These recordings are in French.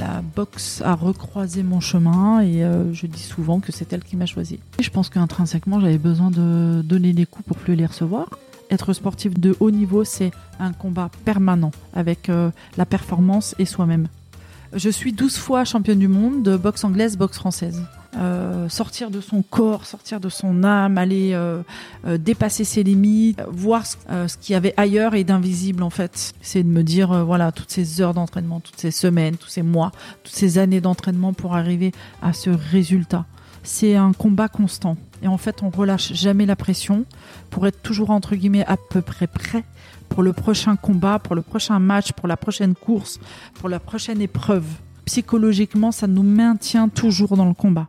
La boxe a recroisé mon chemin et euh, je dis souvent que c'est elle qui m'a choisi. Je pense qu'intrinsèquement, j'avais besoin de donner des coups pour plus les recevoir. Être sportif de haut niveau, c'est un combat permanent avec euh, la performance et soi-même. Je suis 12 fois championne du monde de boxe anglaise, boxe française. Euh, sortir de son corps, sortir de son âme, aller euh, euh, dépasser ses limites, voir ce, ce qu'il y avait ailleurs et d'invisible en fait. C'est de me dire voilà toutes ces heures d'entraînement, toutes ces semaines, tous ces mois, toutes ces années d'entraînement pour arriver à ce résultat. C'est un combat constant et en fait on relâche jamais la pression pour être toujours entre guillemets à peu près prêt pour le prochain combat, pour le prochain match, pour la prochaine course, pour la prochaine épreuve. Psychologiquement, ça nous maintient toujours dans le combat.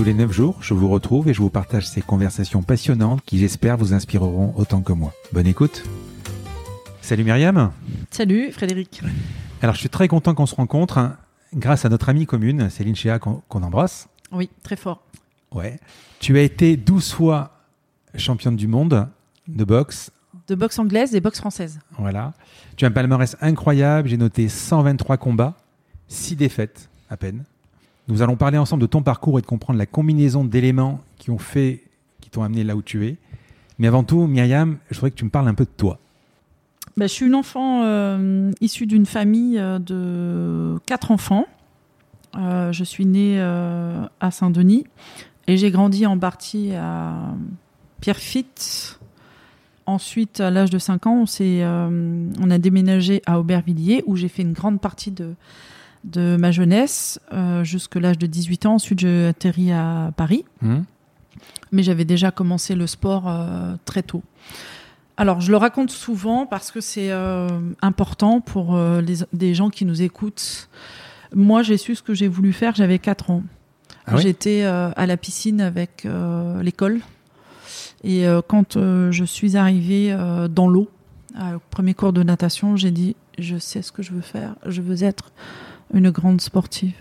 Tous les 9 jours, je vous retrouve et je vous partage ces conversations passionnantes qui j'espère vous inspireront autant que moi. Bonne écoute. Salut Myriam. Salut Frédéric. Alors je suis très content qu'on se rencontre hein, grâce à notre amie commune, Céline Chéa, qu'on embrasse. Oui, très fort. Ouais. Tu as été 12 fois championne du monde de boxe. De boxe anglaise et boxe française. Voilà. Tu as un palmarès incroyable. J'ai noté 123 combats, 6 défaites à peine. Nous allons parler ensemble de ton parcours et de comprendre la combinaison d'éléments qui ont fait, qui t'ont amené là où tu es. Mais avant tout, Myriam, je voudrais que tu me parles un peu de toi. Bah, je suis une enfant euh, issue d'une famille euh, de quatre enfants. Euh, je suis née à Saint-Denis et j'ai grandi en partie à Pierrefitte. Ensuite, à l'âge de 5 ans, on, on a déménagé à Aubervilliers où j'ai fait une grande partie de, de ma jeunesse euh, jusqu'à l'âge de 18 ans. Ensuite, j'ai atterri à Paris. Mmh. Mais j'avais déjà commencé le sport euh, très tôt. Alors, je le raconte souvent parce que c'est euh, important pour les, des gens qui nous écoutent. Moi, j'ai su ce que j'ai voulu faire, j'avais 4 ans. Ah J'étais à la piscine avec l'école. Et quand je suis arrivée dans l'eau, au premier cours de natation, j'ai dit, je sais ce que je veux faire, je veux être une grande sportive.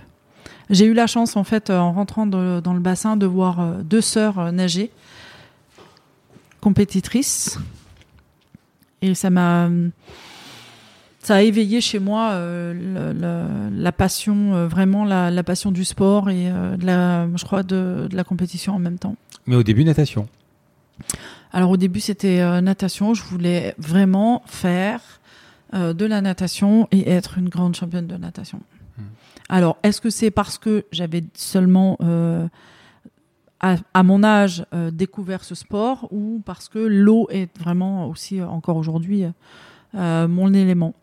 J'ai eu la chance, en fait, en rentrant dans le bassin, de voir euh, deux sœurs euh, nager, compétitrices. Et ça m'a. Ça a éveillé chez moi euh, la, passion, vraiment la, passion du sport et de la, je crois, de, de, la compétition en même temps. Mais au début, natation? Alors au début, c'était natation. Je voulais vraiment faire de la natation et être une grande championne de natation. Alors, est-ce que c'est parce que j'avais seulement, euh, à, mon âge, euh, découvert ce sport ou parce que l'eau est vraiment aussi, encore aujourd'hui, euh, mon élément?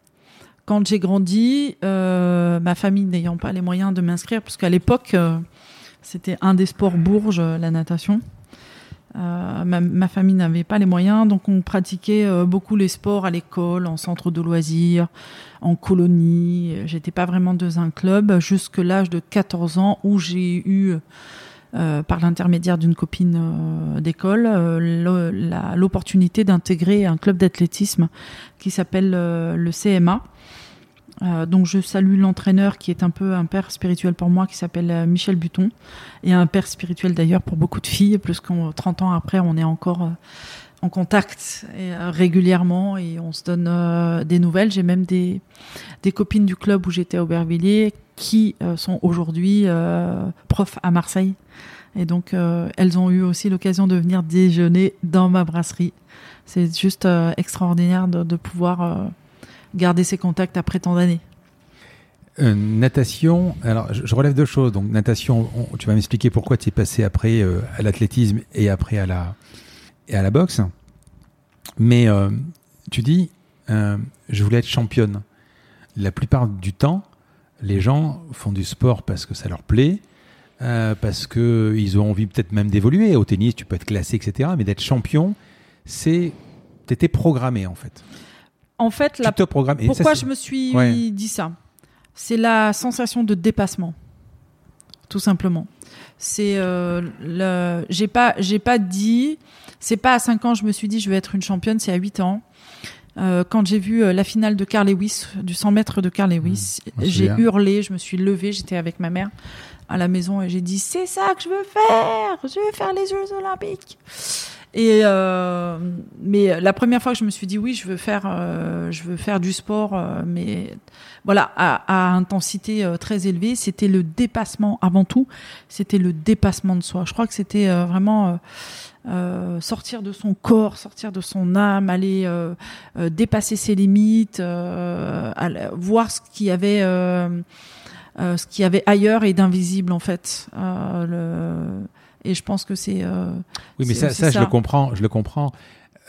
Quand j'ai grandi, ma famille n'ayant pas les moyens de m'inscrire, parce qu'à l'époque, c'était un des sports bourges, la natation. Ma, ma, famille n'avait pas les moyens, donc on pratiquait beaucoup les sports à l'école, en centre de loisirs, en colonie. J'étais pas vraiment dans un club jusqu'à l'âge de 14 ans où j'ai eu, euh, par l'intermédiaire d'une copine euh, d'école, euh, l'opportunité d'intégrer un club d'athlétisme qui s'appelle le CMA. Donc je salue l'entraîneur qui est un peu un père spirituel pour moi, qui s'appelle Michel Buton, et un père spirituel d'ailleurs pour beaucoup de filles, plus qu'en 30 ans après, on est encore en contact euh, régulièrement et on se donne euh, des nouvelles. J'ai même des, des copines du club où j'étais à Aubervilliers qui euh, sont aujourd'hui profs à Marseille Et donc, euh, elles ont eu aussi l'occasion de venir déjeuner dans ma brasserie. C'est juste euh, extraordinaire de, de pouvoir euh, garder ces contacts après tant d'années. Euh, natation, alors je, relève deux choses. Donc natation, on- tu vas m'expliquer pourquoi tu es passé après euh, à l'athlétisme et après à la, et à la boxe. Mais euh, tu dis, je voulais être championne. La plupart du temps, les gens font du sport parce que ça leur plaît, parce que ils ont envie peut-être même d'évoluer. Au tennis, tu peux être classé, etc. Mais d'être champion, c'est t'étais programmé en fait. En fait, la et Pourquoi je me suis Ouais. dit ça C'est la sensation de dépassement, tout simplement. C'est euh, le. J'ai pas, j'ai pas dit. C'est pas à 5 ans je me suis dit je vais être une championne. C'est à 8 ans. Euh, quand j'ai vu euh, la finale de Carl Lewis, du 100 mètres de Carl Lewis, Mmh, j'ai hurlé, je me suis levée, j'étais avec ma mère à la maison et j'ai dit c'est ça que je veux faire, je veux faire les Jeux Olympiques. Et euh, mais la première fois que je me suis dit oui, je veux faire, euh, je veux faire du sport, euh, mais voilà à, à intensité euh, très élevée, c'était le dépassement avant tout, c'était le dépassement de soi. Je crois que c'était euh, vraiment euh, sortir de son corps, sortir de son âme, aller dépasser ses limites, voir ce qu'il y avait. Euh, ce qu'il y avait ailleurs et d'invisible en fait. Euh, le... Et je pense que c'est. euh, Oui, mais ça, aussi ça, je ça. le comprends, je le comprends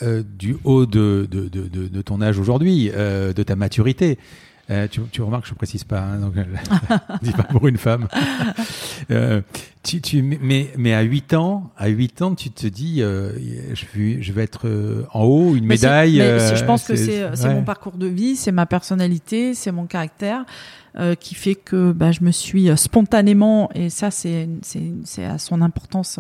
euh, du haut de, de, de, de, de ton âge aujourd'hui, euh, de ta maturité. Euh, tu, tu remarques, je ne précise pas, hein, donc, euh, dis pas pour une femme. Euh, tu, tu, mais, mais à 8 ans, à 8 ans, tu te dis, euh, je, vais, je vais être en haut, une Mais médaille. mais je pense que c'est ouais. mon parcours de vie, c'est ma personnalité, c'est mon caractère euh, qui fait que bah, je me suis spontanément, et ça c'est à son importance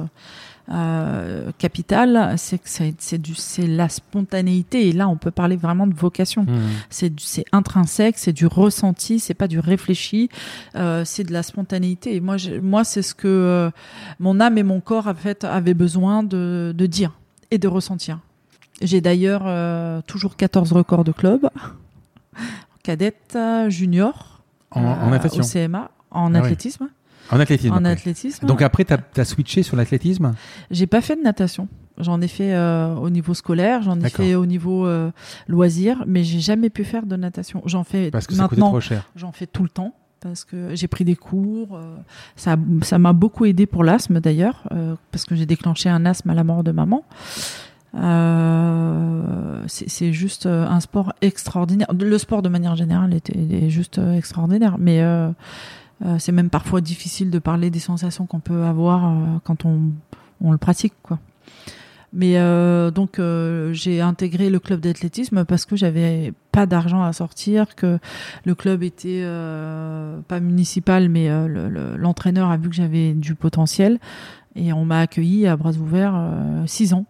euh, capitale, c'est que c'est du c'est la spontanéité. Et là, on peut parler vraiment de vocation. Mmh. C'est c'est intrinsèque, c'est du ressenti, c'est pas du réfléchi, euh, c'est de la spontanéité. Et moi, moi, c'est ce que euh, mon âme et mon corps en fait avaient besoin de, de dire et de ressentir. J'ai d'ailleurs euh, toujours 14 records de club, cadette, euh, junior, En, en euh, natation, au CMA, en Ah athlétisme. En athlétisme. En après. athlétisme. Donc après, tu as, switché sur l'athlétisme? J'ai pas fait de natation. J'en ai fait euh, au niveau scolaire, j'en ai fait au niveau euh, loisir, mais j'ai jamais pu faire de natation. J'en fais parce que maintenant. trop cher. J'en fais tout le temps parce que j'ai pris des cours. euh, ça ça m'a beaucoup aidé pour l'asthme d'ailleurs, euh, parce que j'ai déclenché un asthme à la mort de maman. Euh, c'est juste euh, un sport extraordinaire. Le sport de manière générale était, est juste euh, extraordinaire, mais euh, euh, c'est même parfois difficile de parler des sensations qu'on peut avoir euh, quand on, on le pratique, quoi. Mais euh, donc j'ai intégré le club d'athlétisme parce que j'avais pas d'argent à sortir, que le club était pas municipal, mais euh, le- le- l'entraîneur a vu que j'avais du potentiel et on m'a accueilli à bras ouverts six ans.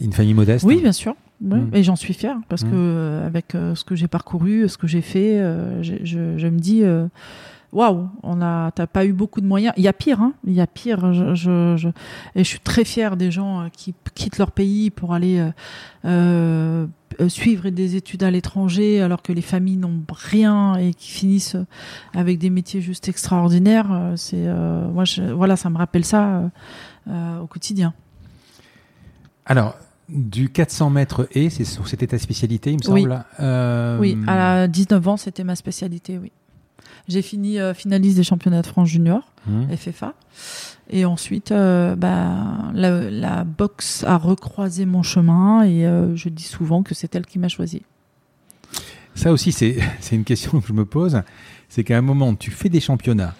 Une famille modeste Oui, bien sûr. Ouais. Mm. Et j'en suis fière parce Mm. que avec ce que j'ai parcouru, ce que j'ai fait, je, je- je me dis waouh, on a, t'as pas eu beaucoup de moyens. Il y a pire, hein. Il y a pire. Je, je, je- et je suis très fière des gens euh, qui quittent leur pays pour aller euh, euh, suivre des études à l'étranger alors que les familles n'ont rien et qui finissent avec des métiers juste extraordinaires. Euh, C'est euh, moi, je, voilà, ça me rappelle ça euh, au quotidien. Alors, du 400 mètres et, c'était ta spécialité, il me Oui. semble. Euh, Oui, à 19 ans, c'était ma spécialité, oui. J'ai fini euh, finaliste des championnats de France junior, hum. FFA. Et ensuite, euh, bah, la, la boxe a recroisé mon chemin et euh, je dis souvent que c'est elle qui m'a choisi. Ça aussi, c'est une question que je me pose. C'est qu'à un moment, tu fais des championnats,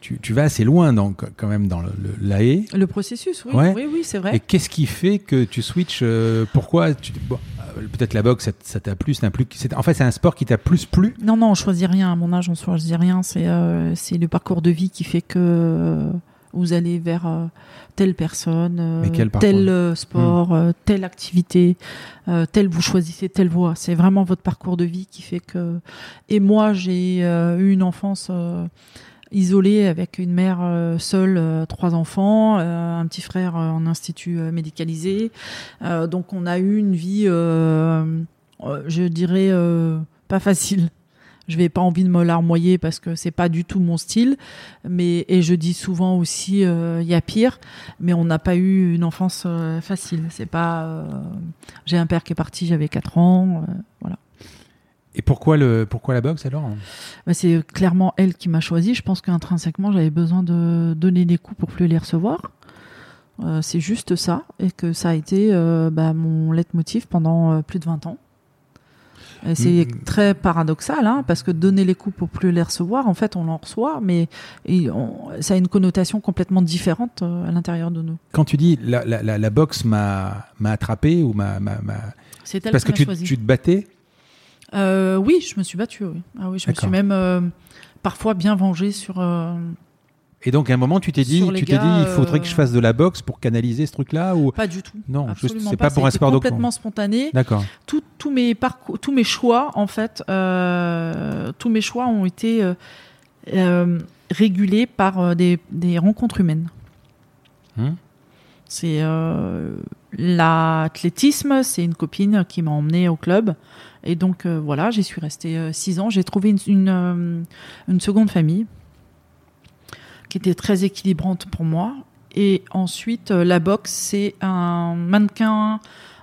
tu, tu vas assez loin dans, quand même dans le, le- l'AE. Le processus, oui, Ouais. oui, oui, c'est Et vrai. qu'est-ce qui fait que tu switches euh, Pourquoi tu, bon, Peut-être la boxe, ça, t'a plu, ça t'a plu. c'est- En fait, c'est un sport qui t'a plus plu? Non, non, on choisit rien. À mon âge, on choisit rien. C'est euh, le parcours de vie qui fait que euh, vous allez vers euh, telle personne, euh, tel euh, sport, euh, telle activité, euh, telle vous choisissez telle voie. C'est vraiment votre parcours de vie qui fait que. Et moi, j'ai euh, eu une enfance. Isolée avec une mère euh, seule, euh, trois enfants, euh, un petit frère en institut médicalisé. Donc on a eu une vie, je dirais, pas facile. je vais pas envie de me larmoyer parce que c'est pas du tout mon style. Mais et je dis souvent aussi, il y a pire. Mais on n'a pas eu une enfance facile. C'est pas. J'ai un père qui est parti, j'avais 4 ans, voilà. Et pourquoi, le, pourquoi la boxe alors? Bah, C'est clairement elle qui m'a choisi. Je pense qu'intrinsèquement, j'avais besoin de donner des coups pour plus les recevoir. Euh, c'est juste ça. Et que ça a été euh, bah, mon leitmotiv pendant euh, plus de 20 ans. C'est mm. très paradoxal, hein, parce que donner les coups pour plus les recevoir, en fait, on en reçoit, mais ça a une connotation complètement différente à l'intérieur de nous. Quand tu dis la, la, la, boxe m'a attrapé ou m'a. C'est parce que tu, tu, te battais euh, oui, je me suis battue. Oui. Ah oui, je me suis même euh, parfois bien vengée sur. Euh, et donc à un moment, tu t'es dit, tu t'es dit, il faudrait que je fasse de la boxe pour canaliser ce truc-là ou pas du tout. Non, c'est pas, pour un sport complètement spontané. D'accord. Tous mes parcours, tous mes choix, en fait, tous mes choix ont été régulés par des, des, rencontres humaines. Hum. C'est l'athlétisme, c'est une copine qui m'a emmenée au club. Et donc euh, voilà, j'y suis restée euh, six ans. J'ai trouvé une, euh, une, seconde famille qui était très équilibrante pour moi. Et ensuite, la boxe, c'est un mannequin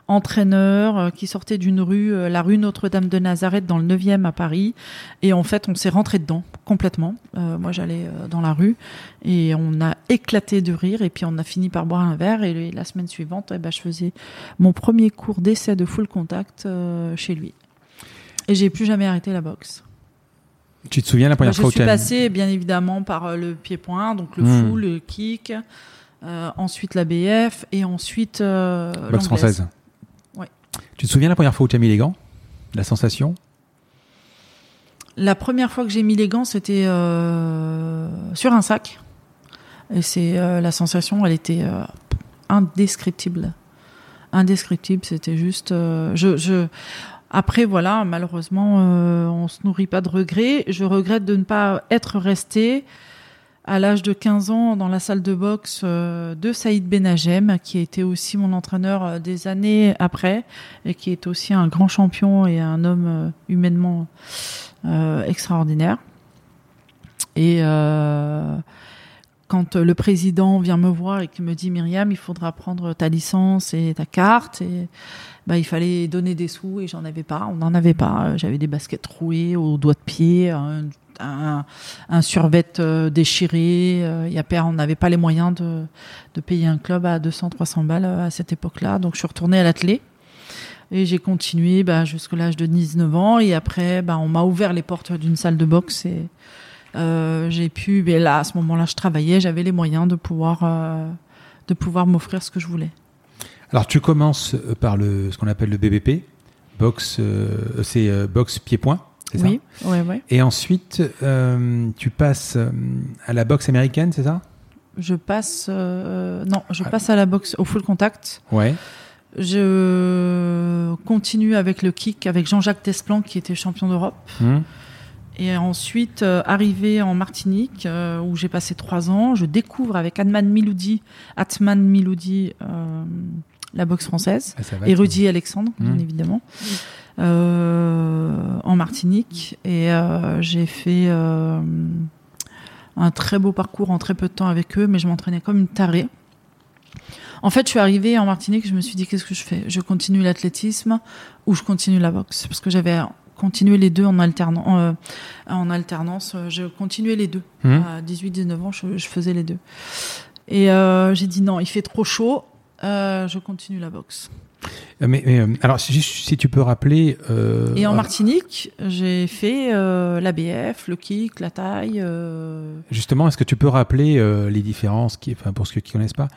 entraîneur qui sortait d'une rue, la rue Notre-Dame de Nazareth dans le 9e à Paris. Et en fait, on s'est rentré dedans complètement. moi, j'allais dans la rue et on a éclaté de rire. Et puis, on a fini par boire un verre. Et la semaine suivante, eh ben, je faisais mon premier cours d'essai de full contact chez lui. Et j'ai plus jamais arrêté la boxe. Tu te souviens la première fois où tu Je suis passé bien évidemment par euh, le pied-point, donc le full, le kick, euh, ensuite la BF et ensuite euh, boxe française. Ouais. Tu te souviens la première fois où tu as mis les gants? La sensation? La première fois que j'ai mis les gants, c'était sur un sac. Et c'est la sensation, elle était indescriptible. Indescriptible, c'était juste. je, je après, voilà, malheureusement, euh, on se nourrit pas de regrets. Je regrette de ne pas être resté à l'âge de 15 ans dans la salle de boxe euh, de Saïd Benagem, qui a été aussi mon entraîneur euh, des années après, et qui est aussi un grand champion et un homme humainement extraordinaire. Et quand le président vient me voir et qu'il me dit Myriam, il faudra prendre ta licence et ta carte, et bah, il fallait donner des sous et j'en avais pas. On n'en avait pas. J'avais des baskets trouées aux doigts de pied, un, un, un survêt euh, déchiré. Il y a on n'avait pas les moyens de, de payer un club à 200-300 balles euh, à cette époque-là. Donc je suis retournée à l'atelier. Et j'ai continué bah, jusqu'à l'âge de 19 ans. Et après, bah, on m'a ouvert les portes d'une salle de boxe. Et euh, j'ai pu, mais là, à ce moment-là, je travaillais, j'avais les moyens de pouvoir, euh, de pouvoir m'offrir ce que je voulais. Alors tu commences euh, par le, ce qu'on appelle le BBP, box, euh, c'est euh, boxe pied-point, c'est oui, ça Oui, oui. Et ensuite, tu passes à la boxe américaine, c'est ça? Je passe, non, je ah. passe à la boxe au full contact. Ouais. Je continue avec le kick avec Jean-Jacques Desplan qui était champion d'Europe. Hum. Et ensuite, arrivé en Martinique, où j'ai passé trois ans, je découvre avec Atman Miloudi, Atman Miloudi, la boxe française, ah, et Rudy Alexandre, bien mmh. évidemment, euh, en Martinique. Et euh, j'ai fait euh, un très beau parcours en très peu de temps avec eux, mais je m'entraînais comme une tarée. En fait, je suis arrivée en Martinique, je me suis dit qu'est-ce que je fais? Je continue l'athlétisme ou je continue la boxe? Parce que j'avais continué les deux en, alternant, en alternance. Je continuais les deux. Mmh. À 18-19 ans, je, je, faisais les deux. Et j'ai dit non, il fait trop chaud. Euh, je continue la boxe. Euh, mais, euh, alors, si, si, tu peux rappeler. Et en Martinique, j'ai fait l'ABF, le kick, la taille. Justement, est-ce que tu peux rappeler les différences, qui, enfin, pour ceux qui ne connaissent pas,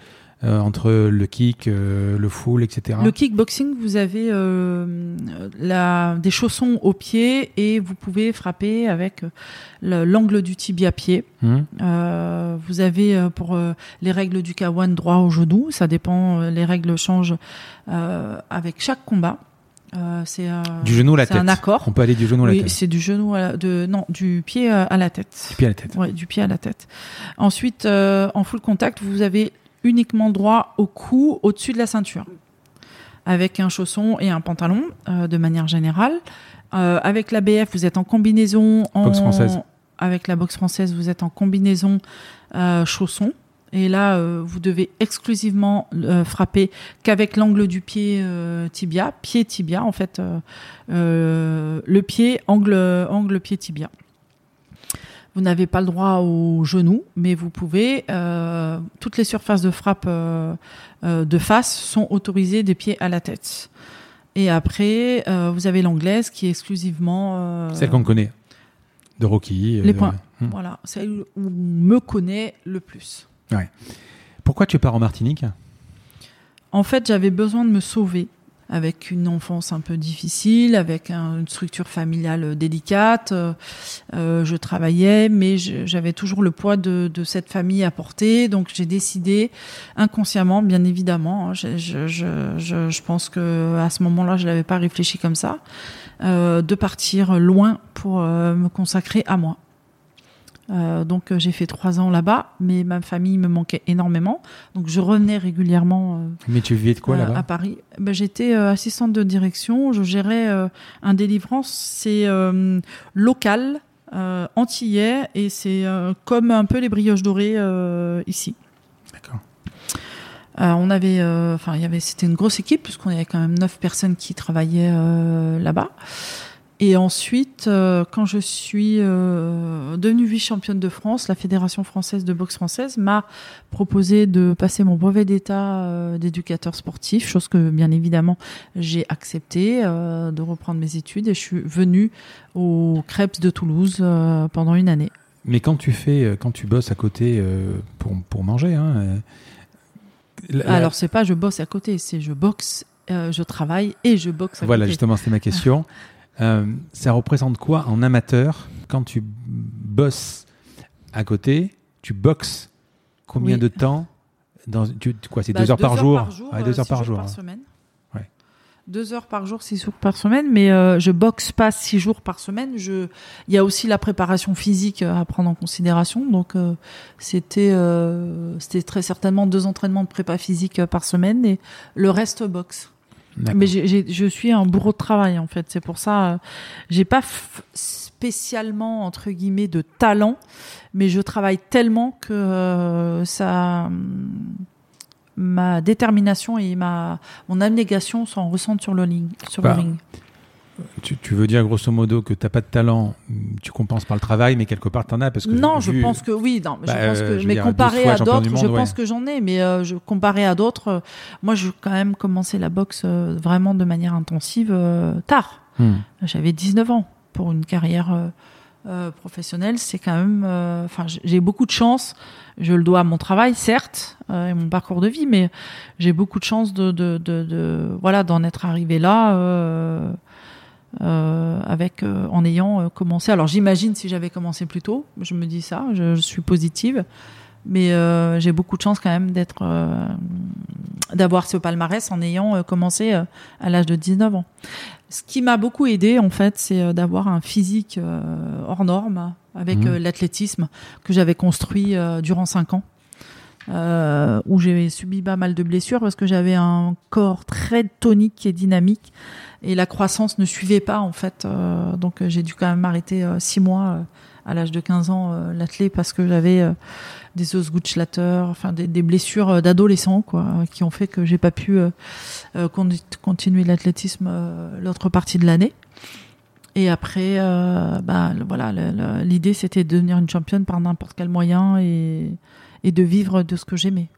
euh, entre le kick, euh, le full, etc. Le kickboxing, vous avez euh, la, des chaussons au pied et vous pouvez frapper avec l'angle du tibia pied. Mmh. vous avez pour les règles du K1 droit au genou, ça dépend, les règles changent avec chaque combat. c'est du genou à la tête. un accord. On peut aller du genou à la tête. c'est du genou à de non du pied à la tête. Du pied à la tête. Ouais, du pied à la tête. Ensuite, en full contact, vous avez uniquement droit au cou, au-dessus de la ceinture. avec un chausson et un pantalon de manière générale. avec la BF, vous êtes en combinaison. En... Boxe française. Avec la boxe française, vous êtes en combinaison chausson. Et là, vous devez exclusivement frapper qu'avec l'angle du pied tibia, pied tibia en fait, le pied angle angle pied tibia. Vous n'avez pas le droit au genou, mais vous pouvez. Euh, toutes les surfaces de frappe euh, euh, de face sont autorisées des pieds à la tête. Et après, vous avez l'anglaise qui est exclusivement. Celle qu'on connaît. De Rocky. Les points. Hmm. Voilà. Celle où on me connaît le plus. Ouais. Pourquoi tu pars en Martinique? En fait, j'avais besoin de me sauver avec une enfance un peu difficile, avec une structure familiale délicate. Euh, euh, je travaillais, mais j'avais toujours le poids de, de, cette famille à porter. Donc j'ai décidé inconsciemment, bien évidemment. Hein, je, je, je, je, pense que à ce moment-là, je n'avais pas réfléchi comme ça, euh, de partir loin pour euh, me consacrer à moi. Euh, donc euh, j'ai fait trois ans là-bas, mais ma famille me manquait énormément. Donc je revenais régulièrement. Euh, mais tu vivais de quoi là-bas À Paris. Ben, j'étais assistante de direction. Je gérais un délivrance. C'est local, antillais, et c'est comme un peu les brioches dorées ici. D'accord. on avait, enfin, il y avait, c'était une grosse équipe puisqu'on avait quand même neuf personnes qui travaillaient là-bas. Et ensuite, euh, quand je suis euh, devenue vice-championne de France, la Fédération française de boxe française m'a proposé de passer mon brevet d'état euh, d'éducateur sportif, chose que bien évidemment j'ai accepté, de reprendre mes études et je suis venue au Crêpes de Toulouse pendant une année. Mais quand tu fais, quand tu bosses à côté pour, pour manger, hein, alors c'est pas je bosse à côté, c'est je boxe, je travaille et je boxe à voilà, côté. Voilà, justement, c'était ma question. Euh, ça représente quoi en amateur quand tu bosses à côté Tu boxes combien de temps dans, tu, quoi, c'est bah, deux heures par jour, par jour Deux heures par jour. Par hein. semaine. Deux heures par jour, six jours par semaine, mais euh, je boxe pas six jours par semaine. Je, il y a aussi la préparation physique à prendre en considération. Donc euh, c'était, c'était très certainement deux entraînements de prépa physique par semaine et le reste boxe. Mais je suis un bourreau de travail en fait. C'est pour ça, euh, j'ai pas spécialement entre guillemets de talent, mais je travaille tellement que euh, ça, ma détermination et ma mon abnégation s'en ressentent sur le ring. Sur le bah, ring. Tu, veux dire grosso modo que tu n'as pas de talent, tu compenses par le travail, mais quelque part tu en as parce que non, je pense que oui, non, je bah, pense que, mais comparé à d'autres, je pense que j'en ai, mais euh, je comparé à d'autres, euh, moi j'ai quand même commencé la boxe euh, vraiment de manière intensive tard. Hmm. J'avais 19 ans pour une carrière professionnelle, c'est quand même, enfin j'ai beaucoup de chance. Je le dois à mon travail, certes, et mon parcours de vie, mais j'ai beaucoup de chance de, de, de, de voilà d'en être arrivé là euh, avec euh, en ayant euh, commencé. Alors j'imagine si j'avais commencé plus tôt, je me dis ça, je, suis positive, mais j'ai beaucoup de chance quand même d'être d'avoir ce palmarès en ayant commencé à l'âge de 19 ans. Ce qui m'a beaucoup aidé en fait, c'est d'avoir un physique hors norme avec mmh. l'athlétisme que j'avais construit durant 5 ans. Euh, où j'ai subi pas mal de blessures parce que j'avais un corps très tonique et dynamique et la croissance ne suivait pas en fait. Euh, donc j'ai dû quand même m'arrêter euh, six mois à l'âge de 15 ans l'athlé parce que j'avais des os enfin des, des blessures d'adolescent quoi, qui ont fait que j'ai pas pu continuer l'athlétisme l'autre partie de l'année. Et après, bah, voilà, l'idée c'était de devenir une championne par n'importe quel moyen et et de vivre de ce que j'aimais.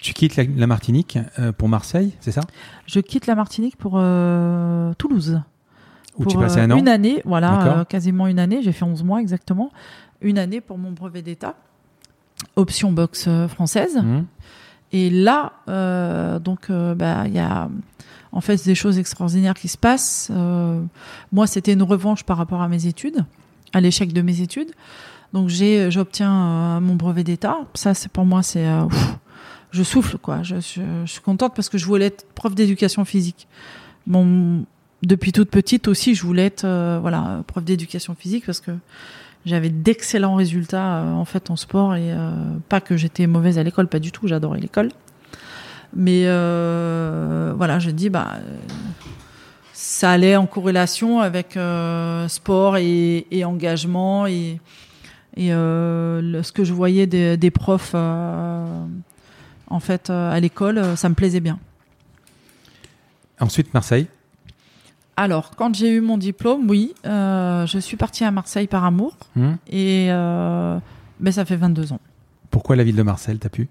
Tu quittes la, Martinique euh, pour Marseille, c'est ça? Je quitte la Martinique pour euh, Toulouse. Où tu passais un an Une année, voilà, euh, quasiment une année. J'ai fait 11 mois exactement. Une année pour mon brevet d'État. Option boxe française. Mmh. Et là, donc, bah, il y a en fait des choses extraordinaires qui se passent. moi, c'était une revanche par rapport à mes études, à l'échec de mes études. Donc j'ai, j'obtiens euh, mon brevet d'état. Ça, c'est pour moi, c'est, euh, je souffle quoi. Je, suis contente parce que je voulais être prof d'éducation physique. Depuis toute petite aussi, je voulais être, euh, voilà, prof d'éducation physique parce que j'avais d'excellents résultats en fait en sport et pas que j'étais mauvaise à l'école, pas du tout. J'adorais l'école. Mais euh, voilà, je dis, bah, ça allait en corrélation avec euh, sport et, engagement et, et ce que je voyais des, des profs en fait à l'école, ça me plaisait bien. Ensuite, Marseille. Alors, quand j'ai eu mon diplôme, oui, je suis partie à Marseille par amour. Mmh. Et ben, ça fait 22 ans. Pourquoi la ville de Marseille, t'as pu?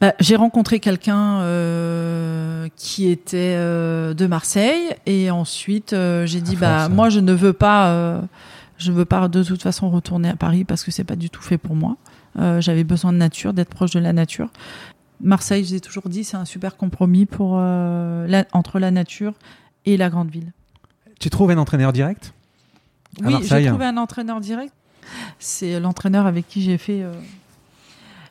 Bah, J'ai rencontré quelqu'un euh, qui était euh, de Marseille et ensuite euh, j'ai dit bah moi je ne veux pas je veux pas de toute façon retourner à Paris parce que c'est pas du tout fait pour moi. J'avais besoin de nature, d'être proche de la nature. Marseille, j'ai toujours dit, c'est un super compromis pour entre la nature et la grande ville. Tu trouves un entraîneur direct? Oui, j'ai trouvé un entraîneur direct. C'est l'entraîneur avec qui j'ai fait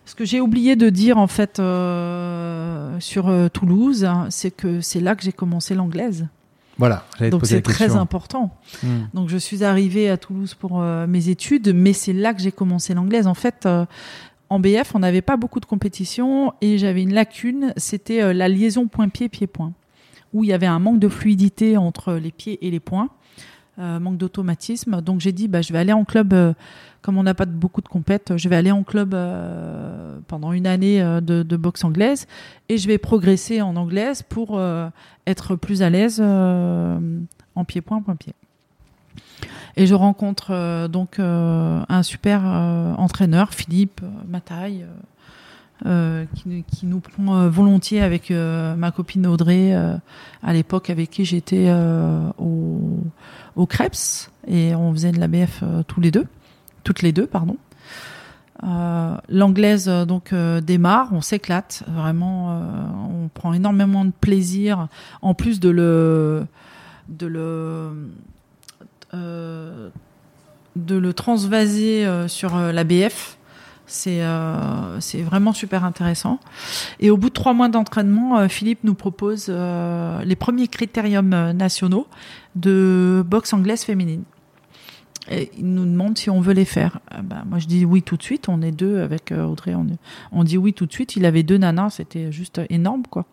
ce que j'ai oublié de dire en fait euh, sur euh, Toulouse, hein, c'est que c'est là que j'ai commencé l'anglaise. Voilà, donc c'est très important. Hmm. Donc je suis arrivée à Toulouse pour euh, mes études, mais c'est là que j'ai commencé l'anglaise. En fait, en BF, on n'avait pas beaucoup de compétitions et j'avais une lacune, c'était la liaison point-pied, pied-point, où il y avait un manque de fluidité entre les pieds et les poings. manque d'automatisme. Donc j'ai dit, bah, je vais aller en club comme on n'a pas beaucoup de compètes, je vais aller en club euh, pendant une année euh, de, boxe anglaise et je vais progresser en anglaise pour euh, être plus à l'aise en pied-point, point-pied. Et je rencontre donc un super entraîneur, Philippe Mataille, qui, qui, nous prend volontiers avec ma copine Audrey, à l'époque avec qui j'étais au, au Krebs, et on faisait de la BF tous les deux toutes les deux, pardon. Euh, l'anglaise euh, donc euh, démarre, on s'éclate vraiment, on prend énormément de plaisir. En plus de le de le de le transvaser sur la BF, c'est c'est vraiment super intéressant. Et au bout de trois mois d'entraînement, Philippe nous propose les premiers critériums nationaux de boxe anglaise féminine. Il nous demande si on veut les faire. Bah, moi, je dis oui tout de suite. On est deux avec euh, Audrey. On, dit oui tout de suite. Il avait deux nanas. C'était juste énorme, quoi.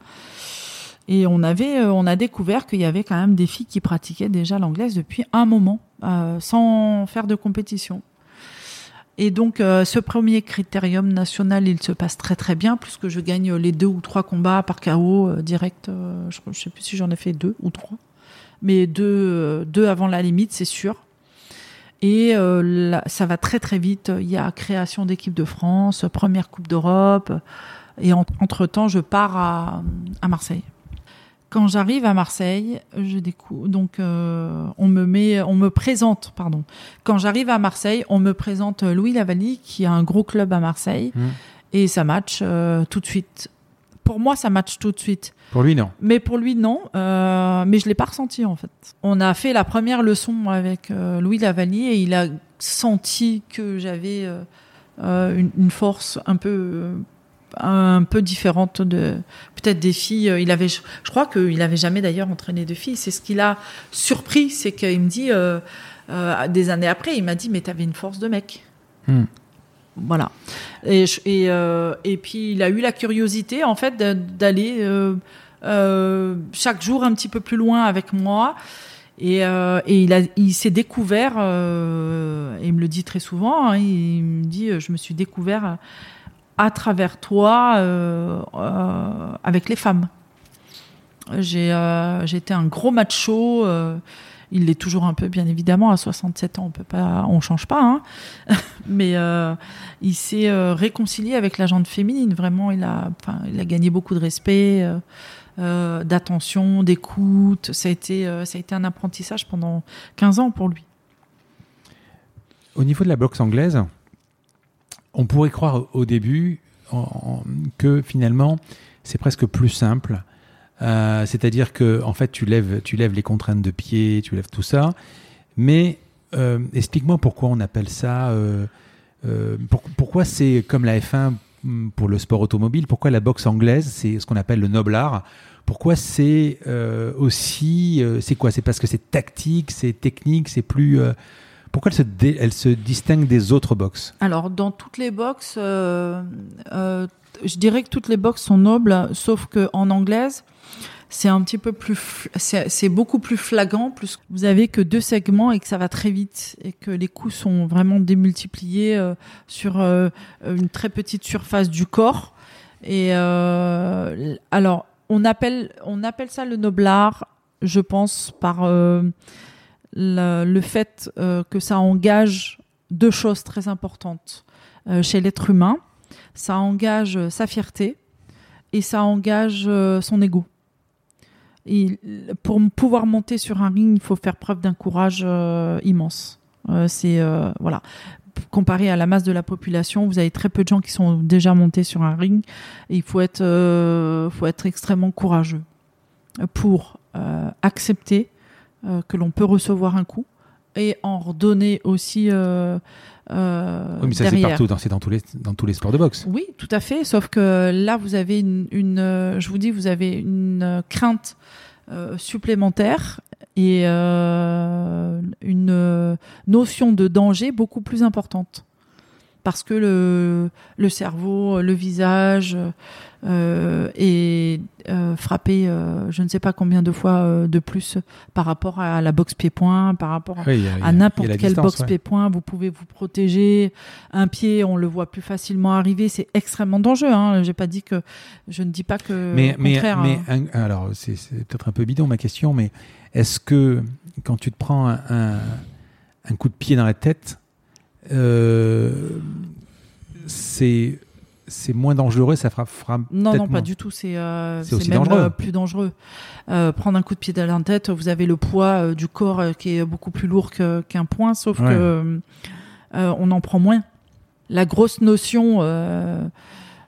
Et on avait, euh, on a découvert qu'il y avait quand même des filles qui pratiquaient déjà l'anglaise depuis un moment, euh, sans faire de compétition. Et donc, ce premier critérium national, il se passe très très bien, puisque je gagne les deux ou trois combats par KO direct. je ne sais plus si j'en ai fait deux ou trois, mais deux, deux avant la limite, c'est sûr. Et euh, ça va très très vite. Il y a création d'équipe de France, première Coupe d'Europe. Et entre-temps, je pars à, à Marseille. Quand j'arrive à Marseille, je découvre. Donc, euh, on me met, on me présente, pardon. Quand j'arrive à Marseille, on me présente Louis Lavallie, qui a un gros club à Marseille, mmh. et ça match euh, tout de suite. Pour moi, ça match tout de suite. Pour lui, non. Mais pour lui, non. Euh, mais je l'ai pas ressenti en fait. On a fait la première leçon avec Louis Lavalier et il a senti que j'avais une, force un peu un peu différente de peut-être des filles. Il avait, je, crois qu'il avait jamais d'ailleurs entraîné de filles. C'est ce qu'il a surpris, c'est qu'il me dit des années après, il m'a dit mais tu avais une force de mec. Hmm. Voilà. Et, et, euh, et, puis il a eu la curiosité en fait d'aller euh, euh, chaque jour un petit peu plus loin avec moi. Et, et il, a, il s'est découvert, et il me le dit très souvent, hein, il me dit, je me suis découvert à travers toi avec les femmes. J'ai été un gros macho. Il l'est toujours un peu, bien évidemment. À 67 ans, on peut pas, on change pas. Hein. Mais euh, il s'est euh, réconcilié avec la gente féminine. Vraiment, il a, il a gagné beaucoup de respect, euh, d'attention, d'écoute. Ça a été, ça a été un apprentissage pendant 15 ans pour lui. Au niveau de la boxe anglaise, on pourrait croire au début que finalement, c'est presque plus simple euh, c'est-à-dire que en fait, tu lèves, tu lèves les contraintes de pied, tu lèves tout ça. Mais euh, explique-moi pourquoi on appelle ça. Euh, pourquoi c'est comme la F1 pour le sport automobile? Pourquoi la boxe anglaise, c'est ce qu'on appelle le noble art? Pourquoi c'est aussi, c'est quoi? C'est parce que c'est tactique, c'est technique, c'est plus Pourquoi elle se, distingue des autres box Alors, dans toutes les boxes, euh, euh, je dirais que toutes les boxes sont nobles, sauf que en anglaise, c'est un petit peu plus, c'est beaucoup plus flagrant. Plus vous avez que deux segments et que ça va très vite et que les coups sont vraiment démultipliés euh, sur une très petite surface du corps. Et alors, on appelle, on appelle ça le noblard, je pense, par le, fait euh, que ça engage deux choses très importantes euh, chez l'être humain. Ça engage euh, sa fierté et ça engage son ego. Pour pouvoir monter sur un ring, il faut faire preuve d'un courage immense. C'est voilà. Comparé à la masse de la population, vous avez très peu de gens qui sont déjà montés sur un ring. Il faut être, extrêmement courageux pour accepter que l'on peut recevoir un coup et en redonner aussi euh, euh, Oui, mais ça c'est partout, c'est dans tous les dans tous les sports de boxe. Oui, tout à fait. Sauf que là, vous avez une, une, euh, je vous dis, vous avez une euh, crainte euh, supplémentaire et euh, une euh, notion de danger beaucoup plus importante. Parce que le, le cerveau, le visage euh, est euh, frappé, euh, je ne sais pas combien de fois de plus par rapport à la boxe pied-point, par rapport à Oui, a- n'importe la quel distance, box ouais. pied-point, vous pouvez vous protéger. Un pied, on le voit plus facilement arriver, c'est extrêmement dangereux. Hein. J'ai pas dit que, je ne dis pas que. Mais, au mais, contraire, mais hein. un- alors, c'est c'est peut-être un peu bidon ma question, mais est-ce que quand tu te prends un, un- un coup de pied dans la tête, euh, c'est c'est moins dangereux, ça fera, fera Non, non, pas moins. du tout. C'est euh, même dangereux. euh, plus dangereux. Euh, prendre un coup de pied dans la tête, vous avez le poids euh, du corps qui est beaucoup plus lourd qu'un point, sauf Ouais. que on en prend moins. La grosse notion, euh,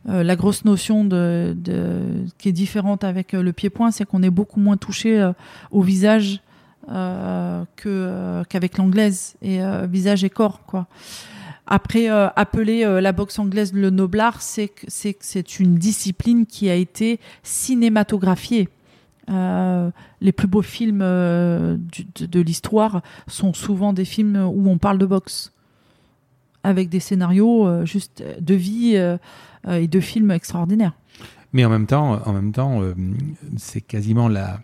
euh, la grosse notion de, de- qui est différente avec le pied-point, c'est qu'on est beaucoup moins touché au visage que euh, qu'avec l'anglaise et euh, visage et corps, quoi. Après, euh, appeler euh, la boxe anglaise le noblard, c'est c'est une discipline qui a été cinématographiée. Euh, les plus beaux films euh, de, de l'histoire sont souvent des films où on parle de boxe, avec des scénarios euh, juste de vie euh, euh, et de films extraordinaires. Mais en même temps, en même temps, euh, c'est quasiment la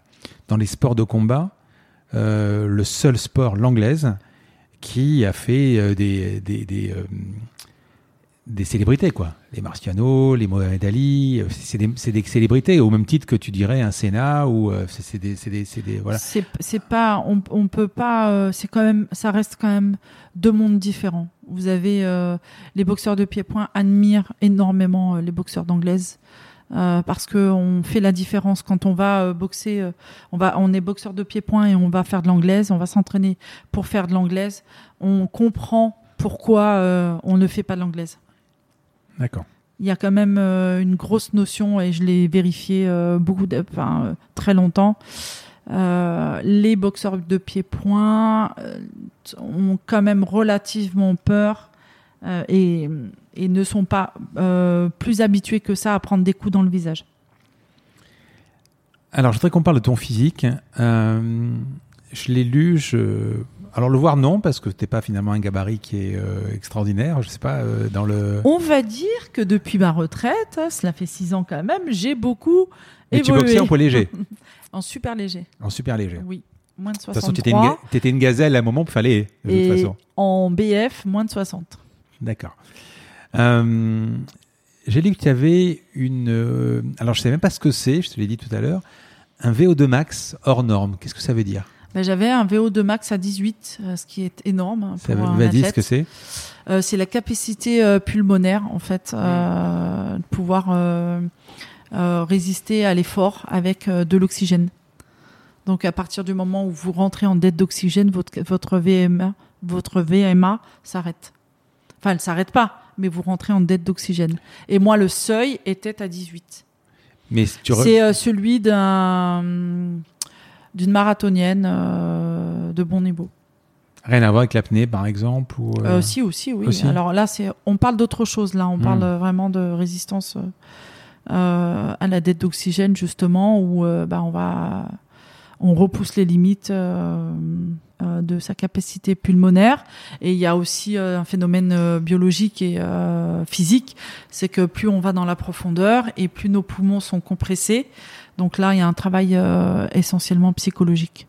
dans les sports de combat euh, le seul sport l'anglaise qui a fait euh, des des, des, euh, des célébrités quoi. Les Marciano, les Mohamed Ali, c'est des, célébrités au même titre que tu dirais un Sénat ou c'est des, voilà. C'est pas on, on peut pas c'est quand même ça reste quand même deux mondes différents. Vous avez les boxeurs de pied-point admirent énormément les boxeurs d'anglaise euh, parce que on fait la différence quand on va euh, boxer euh, on va on est boxeur de pied-point et on va faire de l'anglaise, on va s'entraîner pour faire de l'anglaise, on comprend pourquoi on ne fait pas de l'anglaise. D'accord. Il y a quand même euh, une grosse notion, et je l'ai vérifié euh, beaucoup, de, enfin, euh, très longtemps. Les boxeurs de pied-point ont quand même relativement peur et, et ne sont pas euh, plus habitués que ça à prendre des coups dans le visage. Alors, je voudrais qu'on parle de ton physique. Euh, je l'ai lu. Je... Alors, le voir, non, parce que t'es pas finalement un gabarit qui est euh, extraordinaire. Je sais pas, euh, dans le. On va dire que depuis ma retraite, cela fait six ans quand même, j'ai beaucoup Mais tu boxais en poids léger, En super léger, en super léger. oui. Moins de De toute façon, tu 63. étais, une, ga- t'étais une gazelle à un moment, il fallait, de et toute façon. en BF, moins de 60. D'accord. Euh, J'ai lu que tu avais une. euh, alors, je sais même pas ce que c'est, je te l'ai dit tout à l'heure. Un VO2 max hors norme. Qu'est-ce que ça veut dire? Ben, J'avais un VO2 max à 18, euh, ce qui est énorme hein, Ça pour un Vas-y, ce athlète. que c'est? Euh, c'est la capacité euh, pulmonaire, en fait, euh, de pouvoir euh, euh, résister à l'effort avec euh, de l'oxygène. Donc, à partir du moment où vous rentrez en dette d'oxygène, votre, votre VMA, votre VMA s'arrête. Enfin, elle s'arrête pas, mais vous rentrez en dette d'oxygène. Et moi, le seuil était à 18. Mais si tu re- C'est euh, celui d'un d'une marathonienne euh, de bon niveau. rien à voir avec l'apnée, par exemple ou, euh, si aussi, oui. aussi. Alors là, c'est on parle d'autre chose. Là, on Hmm. parle vraiment de résistance à la dette d'oxygène justement, où bah, on va on repousse les limites euh, euh, de sa capacité pulmonaire. Et il y a aussi euh, un phénomène biologique et physique, c'est que plus on va dans la profondeur et plus nos poumons sont compressés. Donc là, il y a un travail essentiellement psychologique.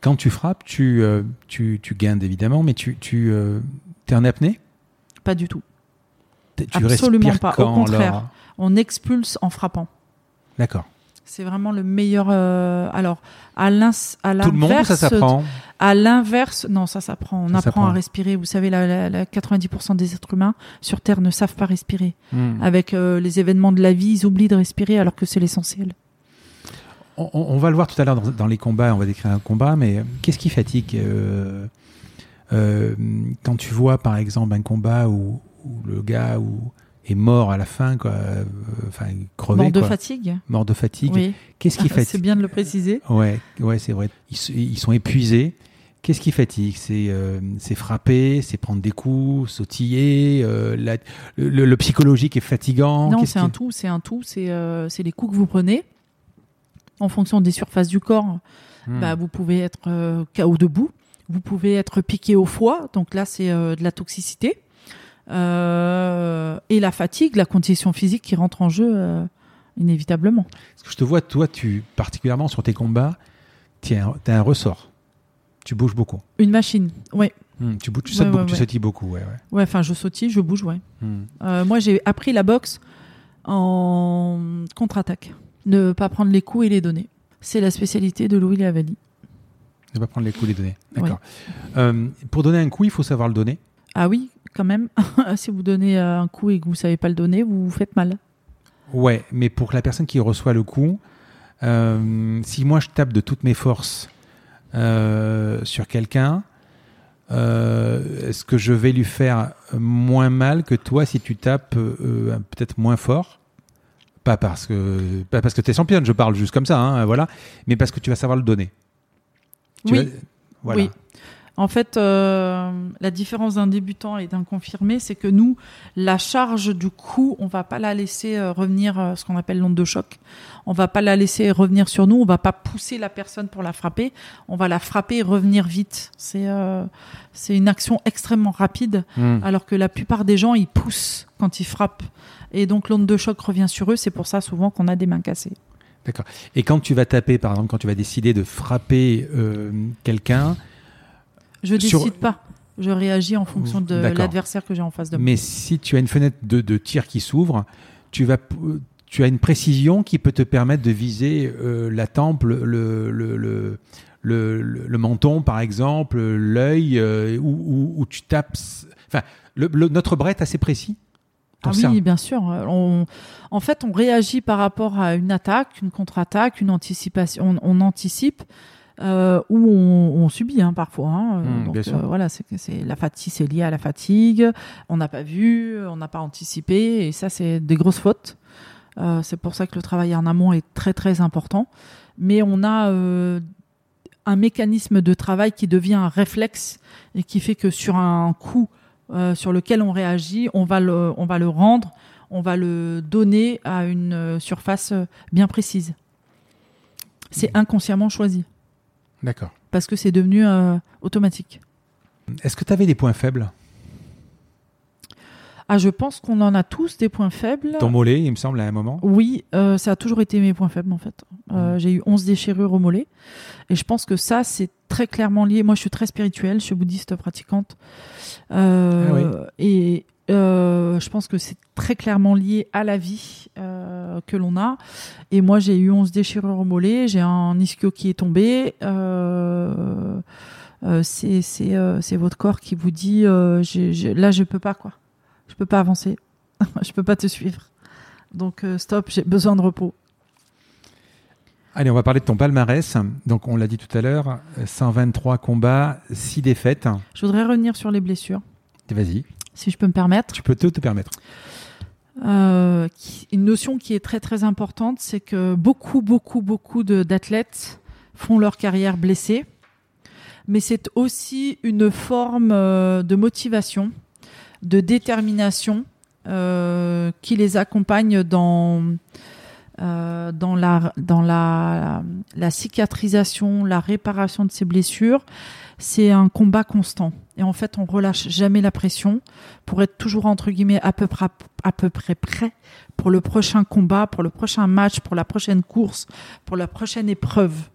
Quand tu frappes, tu, tu, tu gagnes évidemment, mais tu, tu es en apnée? Pas du tout. Tu Absolument pas, au contraire. On expulse en frappant. D'accord. C'est vraiment le meilleur. euh, alors, à à Tout le monde ou ça l'inverse, s'apprend À l'inverse, non, ça s'apprend. On Ça apprend à respirer. Vous savez, la, la- la 90% des êtres humains sur Terre ne savent pas respirer. Hmm. Avec euh, les événements de la vie, ils oublient de respirer alors que c'est l'essentiel. On, on- on va le voir tout à l'heure dans, dans les combats, on va décrire un combat, mais qu'est-ce qui fatigue euh, Quand tu vois par exemple un combat où, où le gars où, est mort à la fin, quoi, euh, enfin crevé, Mort de quoi, fatigue. mort de fatigue, Oui, qu'est-ce qui c'est fatigue bien de le préciser. Ouais, ouais, c'est vrai. Ils, sont épuisés. Qu'est-ce qui fatigue? C'est euh, c'est frapper, c'est prendre des coups, sautiller. euh, la- le, le psychologique est fatigant. Non, c'est qui- un tout, c'est un tout. C'est euh, c'est les coups que vous prenez en fonction des surfaces du corps. Hmm. Bah, vous pouvez être euh, KO debout, vous pouvez être piqué au foie, donc là c'est euh, de la toxicité. Euh, et la fatigue, la condition physique qui rentre en jeu euh, inévitablement. Parce que je te vois, toi, tu particulièrement sur tes combats, tu as un ressort. Tu bouges beaucoup. Une machine, ouais. Hmm, tu bouges, tu Ouais, sautes ouais, beaucoup, tu ouais. sautilles beaucoup, ouais, ouais. Enfin je sautille, je bouge, ouais. Hmm. Euh, moi j'ai appris la boxe en contre-attaque. Ne pas prendre les coups et les donner. C'est la spécialité de Louis Lavalli. Ne pas prendre les coups, les donner. D'accord. Pour donner un coup, il faut savoir le donner. Ah oui, quand même. si vous donnez euh, un coup et que vous savez pas le donner, vous vous faites mal. Ouais, mais pour la personne qui reçoit le coup, euh, si moi je tape de toutes mes forces euh, sur quelqu'un, euh, est-ce que je vais lui faire moins mal que toi si tu tapes peut-être moins fort? Pas parce que pas parce que tu es championne, je parle juste comme ça, hein, voilà, mais parce que tu vas savoir le donner. Tu Oui. vas- voilà. Oui. En fait, euh, la différence d'un débutant et d'un confirmé, c'est que nous, la charge du coup, on va pas la laisser euh, revenir, euh, ce qu'on appelle l'onde de choc. On va pas la laisser revenir sur nous. On va pas pousser la personne pour la frapper. On va la frapper et revenir vite. C'est c'est une action extrêmement rapide, Hmm. alors que la plupart des gens, ils poussent quand ils frappent. Et donc l'onde de choc revient sur eux. C'est pour ça souvent qu'on a des mains cassées. Et quand tu vas taper, par exemple, quand tu vas décider de frapper quelqu'un, Je Sur- décide pas. Je réagis en fonction de l'adversaire que j'ai en face de moi. Mais si tu as une fenêtre de, de tir qui s'ouvre, tu vas, tu as une précision qui peut te permettre de viser euh, la tempe, le, le, le, le, menton, par exemple, l'œil, euh, où, où- où tu tapes. Enfin, notre bras est assez précis. Ah oui, bien sûr. On, en fait, on réagit par rapport à une attaque, une contre-attaque, une anticipation. On, on anticipe euh, ou on, on subit hein, parfois. hein. Mmh, Donc euh, voilà, c'est c'est la fatigue, c'est lié à la fatigue. On n'a pas vu, on n'a pas anticipé, et ça, c'est des grosses fautes. Euh, c'est pour ça que le travail en amont est très très important. Mais on a euh, un mécanisme de travail qui devient un réflexe et qui fait que sur un coup euh, sur lequel on réagit, on va le, on va le rendre, on va le donner à une surface bien précise. C'est inconsciemment choisi D'accord. parce que c'est devenu euh, automatique. Est-ce que tu avais des points faibles? Ah, je pense qu'on en a tous des points faibles. Ton mollet, il me semble, à un moment? Oui, euh, ça a toujours été mes points faibles en fait. Euh, Mhm. J'ai eu 11 déchirures au mollet. Et je pense que ça, c'est très clairement lié. Moi, je suis très spirituelle, je suis bouddhiste pratiquante. Euh, Et euh, je pense que c'est très clairement lié à la vie euh, que l'on a. Et moi, j'ai eu 11 déchirures au mollet. J'ai un ischio qui est tombé. Euh, c'est votre corps qui vous dit là, je peux pas, quoi. Je peux pas avancer. je peux pas te suivre. Donc stop, j'ai besoin de repos. Allez, on va parler de ton palmarès. Donc, on l'a dit tout à l'heure, 123 combats, 6 défaites. Je voudrais revenir sur les blessures, Vas-y, si je peux me permettre. tu peux te, te permettre. Euh, qui- une notion qui est très très importante, c'est que beaucoup beaucoup beaucoup d'athlètes font leur carrière blessés, mais c'est aussi une forme euh, de motivation, de détermination euh, qui les accompagne dans euh, dans, la, dans la, la cicatrisation, la réparation de ses blessures, c'est un combat constant. Et en fait, on relâche jamais la pression pour être toujours entre guillemets à peu près à peu près prêt pour le prochain combat, pour le prochain match, pour la prochaine course, pour la prochaine épreuve.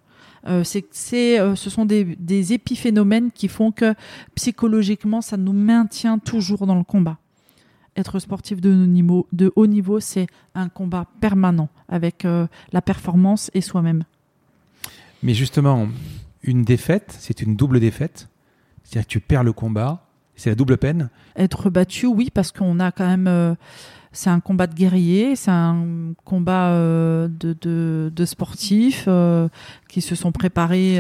Euh, c'est, c'est, euh, ce sont des, des épiphénomènes qui font que psychologiquement, ça nous maintient toujours dans le combat. Être sportif de, niveau, de haut niveau, c'est un combat permanent avec euh, la performance et soi-même. Mais justement, une défaite, c'est une double défaite. C'est-à-dire que tu perds le combat, c'est la double peine. Être battu, oui, parce qu'on a quand même. euh, c'est un combat de guerriers, c'est un combat euh, de, de, de sportifs qui se sont préparés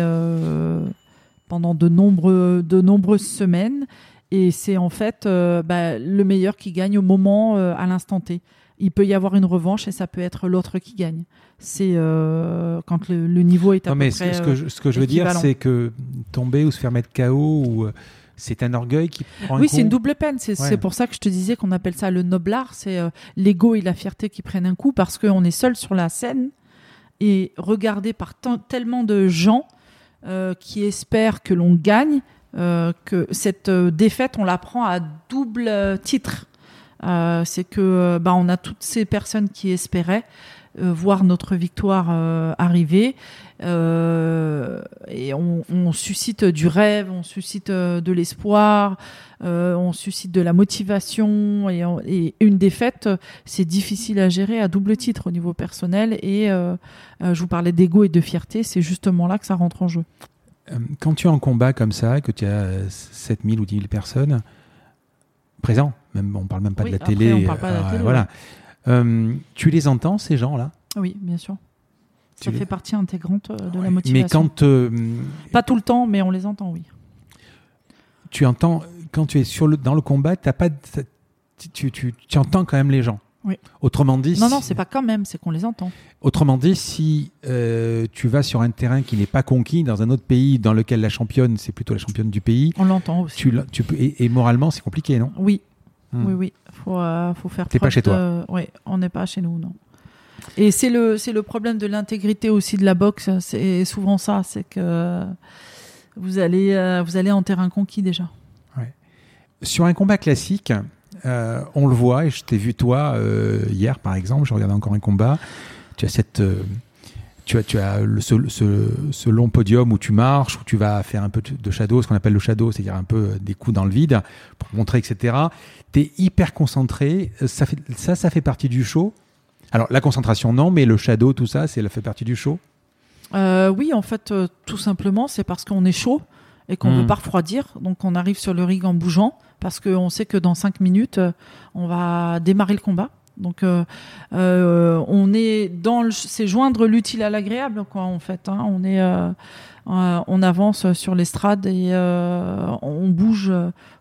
pendant de, nombreux, de nombreuses semaines. Et c'est en fait euh, bah, le meilleur qui gagne au moment, euh, à l'instant T. Il peut y avoir une revanche et ça peut être l'autre qui gagne. C'est euh, quand le, le niveau est à Non, peu mais près. ce, que je, ce que je veux dire, c'est que tomber ou se faire mettre KO, ou, c'est un orgueil qui prend un Oui, c'est une double peine. C'est Ouais. pour ça que je te disais qu'on appelle ça le noblard. C'est euh, l'ego et la fierté qui prennent un coup parce qu'on est seul sur la scène et regardé par tellement de gens euh, qui espèrent que l'on gagne, que cette euh, défaite, on la prend à double euh, titre. Euh, c'est que euh, bah, on a toutes ces personnes qui espéraient euh, voir notre victoire euh, arriver euh, et on, on suscite du rêve, on suscite euh, de l'espoir, euh, on suscite de la motivation et, on- et une défaite, euh, c'est difficile à gérer à double titre au niveau personnel et euh, euh, je vous parlais d'ego et de fierté, c'est justement là que ça rentre en jeu. Euh, Quand tu es en combat comme ça, que tu as euh, 7000 ou 10 000 personnes présents, même, on parle même pas Oui, de la après, télé, on parle pas de la euh, télé, voilà. Euh, tu les entends, ces gens-là? Oui, bien sûr. Tu Ça les- fait partie intégrante euh, de Ouais. la motivation. Mais quand euh, Pas tout le temps, mais on les entend, oui. tu entends, quand tu es sur le, dans le combat, t'as pas, tu, tu, tu entends quand même les gens. Oui. Autrement dit, Non, si- non, c'est pas quand même, c'est qu'on les entend. Autrement dit, si euh, tu vas sur un terrain qui n'est pas conquis dans un autre pays dans lequel la championne, c'est plutôt la championne du pays, On l'entend aussi. tu, tu peux, et, et moralement, c'est compliqué, non? Oui, Hmm. oui, oui. Faut, euh, faut faire T'es pas chez toi. Oui, on n'est pas chez nous, non. Et c'est le, c'est le problème de l'intégrité aussi de la boxe. C'est souvent ça, c'est que vous allez, euh, vous allez en terrain conquis déjà. Sur un combat classique, euh, on le voit, et je t'ai vu toi euh, hier par exemple, je regardais encore un combat, tu as cette... euh, tu as, tu as ce, long podium où tu marches, où tu vas faire un peu de shadow, ce qu'on appelle le shadow, c'est-à-dire un peu des coups dans le vide pour montrer, etc. Tu es hyper concentré, ça, fait, ça, ça fait partie du show? Alors la concentration, non, mais le shadow, tout ça, ça fait partie du show? Oui, en fait, tout simplement, c'est parce qu'on est chaud et qu'on Hmm. veut pas refroidir. Donc, on arrive sur le ring en bougeant parce qu'on sait que dans cinq minutes, euh, on va démarrer le combat. Donc, euh, euh, on est dans le, c'est joindre l'utile à l'agréable, quoi, en fait. hein. On est, euh, on avance sur l'estrade et on bouge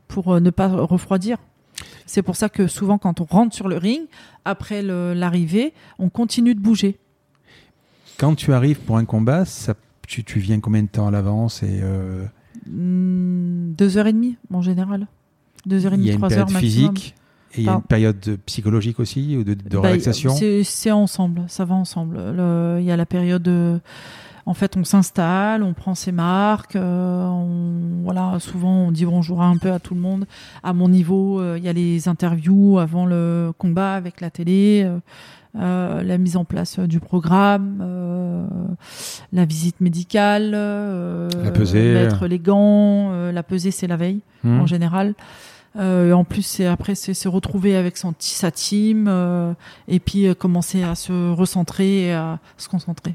pour ne pas refroidir. C'est pour ça que souvent, quand on rentre sur le ring, après l'arrivée, on continue de bouger. Quand tu arrives pour un combat, ça, tu, tu viens combien de temps à l'avance et Hmm, deux heures et demie en général. Deux heures et il y demie, a une trois période heures maximum. physique et il y a une période psychologique aussi ou de, de Bah, relaxation. c'est- ensemble, ça va ensemble. Le- Il y a la période. de- En fait, on s'installe, on prend ses marques. euh, on, voilà, souvent, on dit bonjour un peu à tout le monde. À mon niveau, euh, il y a les interviews avant le combat avec la télé. euh, euh, la mise en place euh, du programme, euh, la visite médicale, La pesée. mettre les gants, la pesée c'est la veille. Hmm. en général. Euh, en plus, c'est après c'est se retrouver avec son sa team euh, et puis euh, commencer à se recentrer et à se concentrer.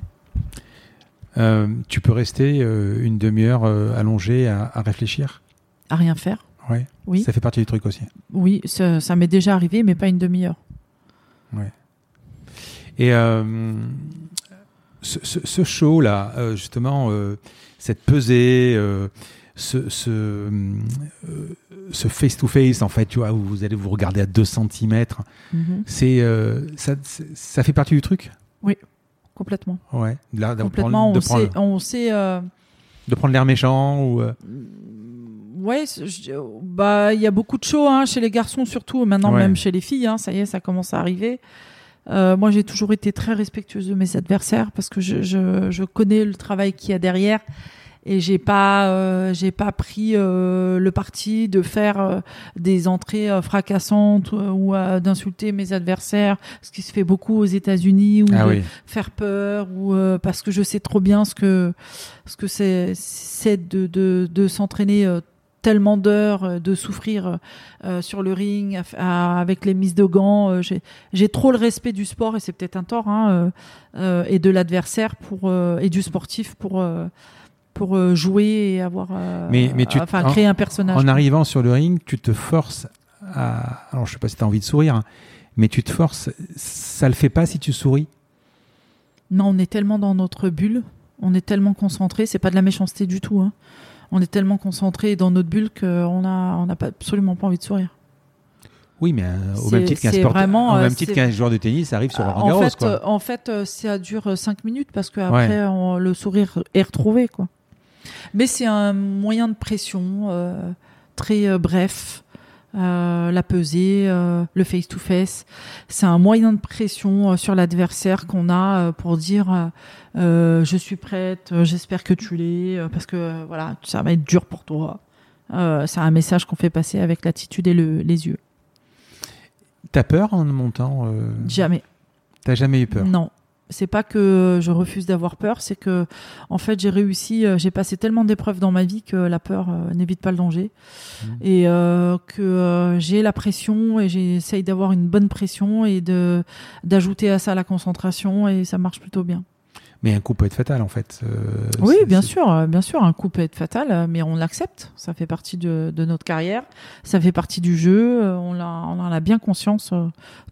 Tu peux rester une demi-heure euh, allongé à, à réfléchir? À rien faire. Ouais. Oui. Ça fait partie du truc aussi. Oui, ça, ça m'est déjà arrivé, mais pas une demi-heure. Et euh, ce, ce- ce show-là, euh, justement, euh, cette pesée, ce, ce, ce face-to-face, en fait, tu vois, où vous allez vous regarder à 2 cm, Mhm. c'est, ça, fait partie du truc? Complètement. Ouais. De Complètement. prendre, de on prendre- sait, on sait. euh, de prendre l'air méchant ou. euh, Ouais, je- bah il y a beaucoup de shows hein, chez les garçons surtout, maintenant Ouais. même chez les filles. Hein, ça y est, ça commence à arriver. Moi, j'ai toujours été très respectueuse de mes adversaires parce que je, je, je connais le travail qu'il y a derrière et j'ai pas euh, j'ai pas pris euh, le parti de faire euh, des entrées fracassantes ou d'insulter mes adversaires ce qui se fait beaucoup aux États-Unis ou ah de faire peur ou parce que je sais trop bien ce que ce que c'est c'est de de, de s'entraîner tellement d'heures de souffrir sur le ring avec les mises de gants j'ai trop le respect du sport et c'est peut-être un tort hein, et de l'adversaire pour et du sportif pour pour euh, jouer et avoir euh, mais, mais tu, enfin créer un personnage. En arrivant sur le ring, tu te forces à alors je sais pas si tu as envie de sourire hein, mais tu te forces ça le fait pas si tu souris? Non, on est tellement dans notre bulle, on est tellement concentré, c'est pas de la méchanceté du tout hein. On est tellement concentré dans notre bulle qu'on a on n'a pas absolument pas envie de sourire. Oui, mais euh, au même titre qu'un au même titre qu'un joueur de tennis arrive sur Roland Garros. En fait, en fait, ça dure 5 minutes parce qu'après, le sourire est retrouvé, quoi. Mais c'est un moyen de pression euh, très euh, bref. Euh, la pesée, le face-to-face. C'est un moyen de pression sur l'adversaire qu'on a pour dire je suis prête, j'espère que tu l'es, parce que voilà, ça va être dur pour toi. c'est un message qu'on fait passer avec l'attitude et les yeux. T'as peur en montant Jamais. T'as jamais eu peur? Non c'est pas que je refuse d'avoir peur, c'est que en fait j'ai réussi, euh, j'ai passé tellement d'épreuves dans ma vie que la peur euh, n'évite pas le danger mmh. et euh, que j'ai la pression et j'essaye d'avoir une bonne pression et de d'ajouter à ça la concentration et ça marche plutôt bien. Mais un coup peut être fatal en fait. oui, bien sûr, bien sûr, un coup peut être fatal, mais on l'accepte. Ça fait partie de, de, notre carrière, ça fait partie du jeu. On, a, on en a bien conscience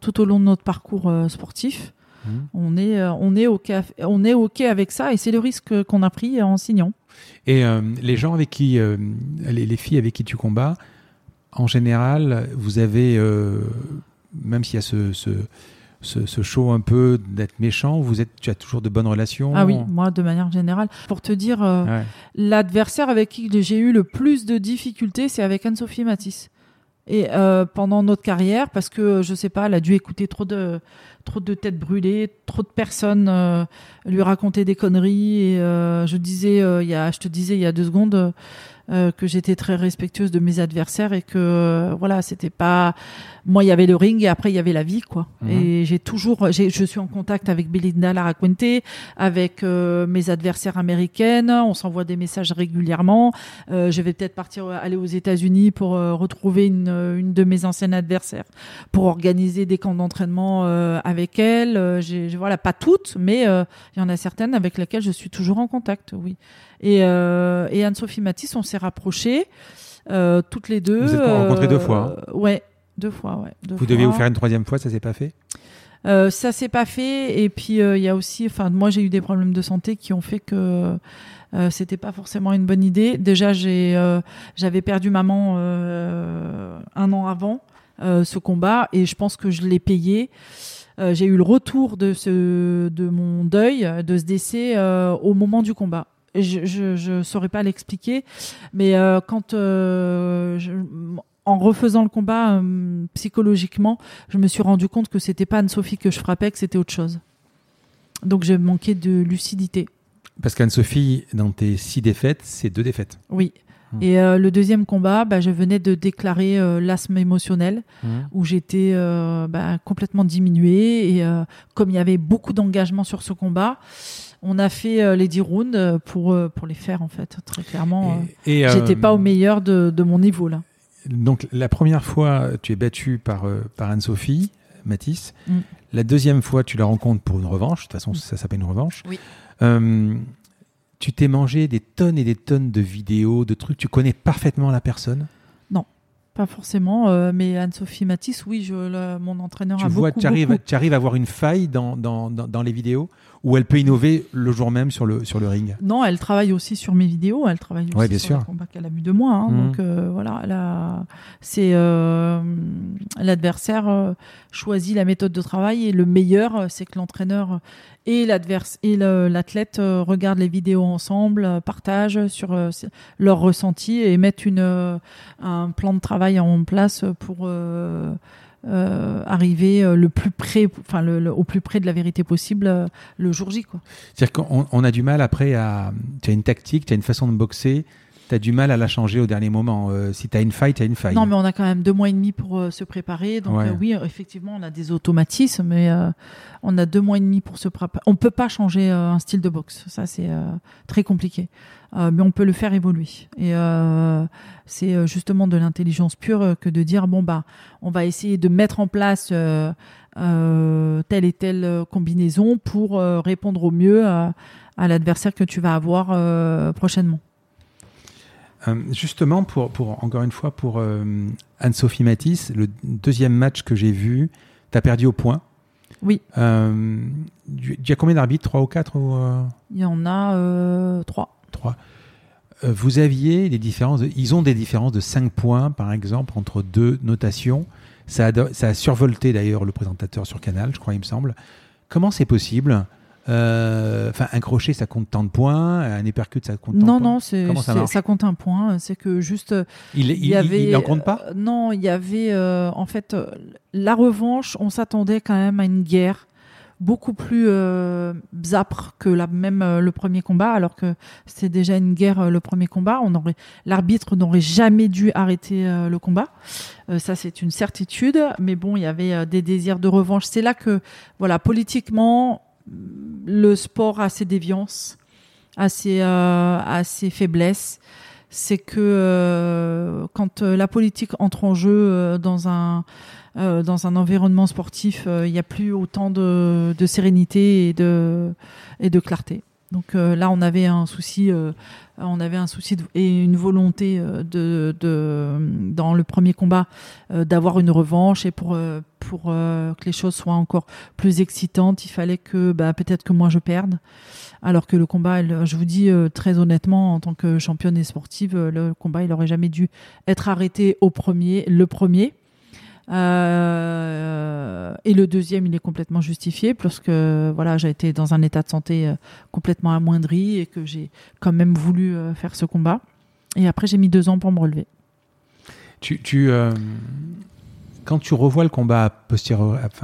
tout au long de notre parcours sportif. Mmh. On est, euh, on est ok, on est ok avec ça et c'est le risque qu'on a pris en signant. Et euh, les gens avec qui, euh, les, filles avec qui tu combats, en général, vous avez, même s'il y a ce, ce, ce, show un peu d'être méchant, vous êtes, tu as toujours de bonnes relations. Ah oui, moi de manière générale. Pour te dire, l'adversaire avec qui j'ai eu le plus de difficultés, c'est avec Anne-Sophie Matisse. Et pendant notre carrière, parce que je sais pas, elle a dû écouter trop de trop de têtes brûlées, trop de personnes euh, lui racontaient des conneries. Et euh, je disais, euh, il y a, je te disais il y a deux secondes que j'étais très respectueuse de mes adversaires et que voilà, c'était pas moi, il y avait le ring et après il y avait la vie, quoi. Mhm. Et j'ai toujours, je suis en contact avec Belinda Laracuente, avec euh, mes adversaires américaines. On s'envoie des messages régulièrement. Euh, je vais peut-être partir euh, aller aux États-Unis pour retrouver une, une de mes anciennes adversaires pour organiser des camps d'entraînement avec elle. J'ai, voilà, pas toutes, mais il y en a certaines avec lesquelles je suis toujours en contact, oui. Et, et Anne-Sophie Matisse, on s'est rapprochés. toutes les deux. Vous êtes rencontrés deux fois. Hein. ouais, deux fois, ouais. vous deviez vous faire une troisième fois, ça s'est pas fait? Euh, Ça s'est pas fait. Et puis euh, il y a aussi, enfin, moi j'ai eu des problèmes de santé qui ont fait que euh, c'était pas forcément une bonne idée. Déjà, j'ai, euh, j'avais perdu maman un an avant ce combat et je pense que je l'ai payé. j'ai eu le retour de ce, de mon deuil, de ce décès au moment du combat je ne saurais pas l'expliquer, mais quand je, en refaisant le combat euh, psychologiquement, je me suis rendu compte que c'était pas Anne-Sophie que je frappais, que c'était autre chose. Donc j'ai manqué de lucidité. Parce qu'Anne-Sophie, dans tes six défaites, c'est deux défaites. Oui. Hum. Et euh, le deuxième combat, bah, je venais de déclarer euh, l'asthme émotionnel, hum. où j'étais bah, complètement diminuée. Et comme il y avait beaucoup d'engagement sur ce combat, on a fait les 10 rounds pour, pour les faire, en fait, très clairement. Et, j'étais pas au meilleur de, de mon niveau, là donc la première fois, tu es battu par, euh, par Anne-Sophie Matisse. Mm. La deuxième fois, tu la rencontres pour une revanche. De toute façon, mm. ça s'appelle une revanche. Oui. Euh, tu t'es mangé des tonnes et des tonnes de vidéos, de trucs. Tu connais parfaitement la personne? Non, pas forcément. Euh, mais Anne-Sophie Matisse, oui, je, mon entraîneur tu a vois, beaucoup, tu arrives, tu arrives à voir une faille dans, dans, dans les vidéos? Ou elle peut innover le jour même sur le, sur le ring Non, elle travaille aussi sur mes vidéos, elle travaille aussi bien sur sûr. le combat qu'elle a vu de moi. Hein, Donc mhm. euh, voilà, c'est euh, l'adversaire euh, choisit la méthode de travail et le meilleur, c'est que l'entraîneur et et l'athlète regardent les vidéos ensemble, partagent sur leurs ressentis et mettent une, un plan de travail en place pour euh, arriver euh, le plus près, enfin le, au plus près de la vérité possible euh, le jour J. C'est-à-dire qu'on on a du mal après à. Tu as une tactique, tu as une façon de boxer, tu as du mal à la changer au dernier moment. si tu as une faille, tu as une faille. Non, mais on a quand même deux mois et demi pour se préparer. Donc oui, effectivement, on a des automatismes, mais on a deux mois et demi pour se préparer. On peut pas changer un style de boxe. Ça, c'est très compliqué. Euh, mais on peut le faire évoluer. Et euh, c'est euh, justement de l'intelligence pure que de dire bon bah on va essayer de mettre en place telle et telle combinaison pour répondre au mieux à, l'adversaire que tu vas avoir prochainement. justement, pour, pour, encore une fois, pour Anne-Sophie Matisse, le deuxième match que j'ai vu, tu as perdu au point. Oui. il y a combien d'arbitres? Trois ou quatre Il y en a trois. Euh, vous aviez des différences, ils ont des différences de 5 points, par exemple, entre deux notations. Ça a, ça a survolté d'ailleurs le présentateur sur Canal, je crois, il me semble. Comment c'est possible? Euh, Enfin, un crochet, ça compte tant de points, un épercute, ça compte tant non, de points. Non, non, ça, compte un point. C'est que juste. Il, il, y avait, il, en compte pas? Non, il y avait. Euh, en fait, la revanche, on s'attendait quand même à une guerre beaucoup plus euh, que la, même euh, le premier combat, alors que c'était déjà une guerre euh, le premier combat. On aurait, l'arbitre n'aurait jamais dû arrêter euh, le combat. ça, c'est une certitude. Mais bon, il y avait des désirs de revanche. C'est là que, voilà, politiquement, le sport a ses déviances, a ses, a ses faiblesses. C'est que quand la politique entre en jeu dans un euh, dans un environnement sportif, euh, il n'y a plus autant de, sérénité et de, et de clarté. Donc euh, là, on avait un souci, on avait un souci et une volonté de, de, dans le premier combat d'avoir une revanche et pour pour que les choses soient encore plus excitantes, il fallait que bah, peut-être que moi je perde. Alors que le combat, je vous dis très honnêtement, en tant que championne et sportive, le combat, il aurait jamais dû être arrêté au premier, le premier. Euh, et le deuxième, il est complètement justifié, puisque voilà, j'ai été dans un état de santé euh, complètement amoindri et que j'ai quand même voulu euh, faire ce combat. Et après, j'ai mis deux ans pour me relever. Tu, tu quand tu revois le combat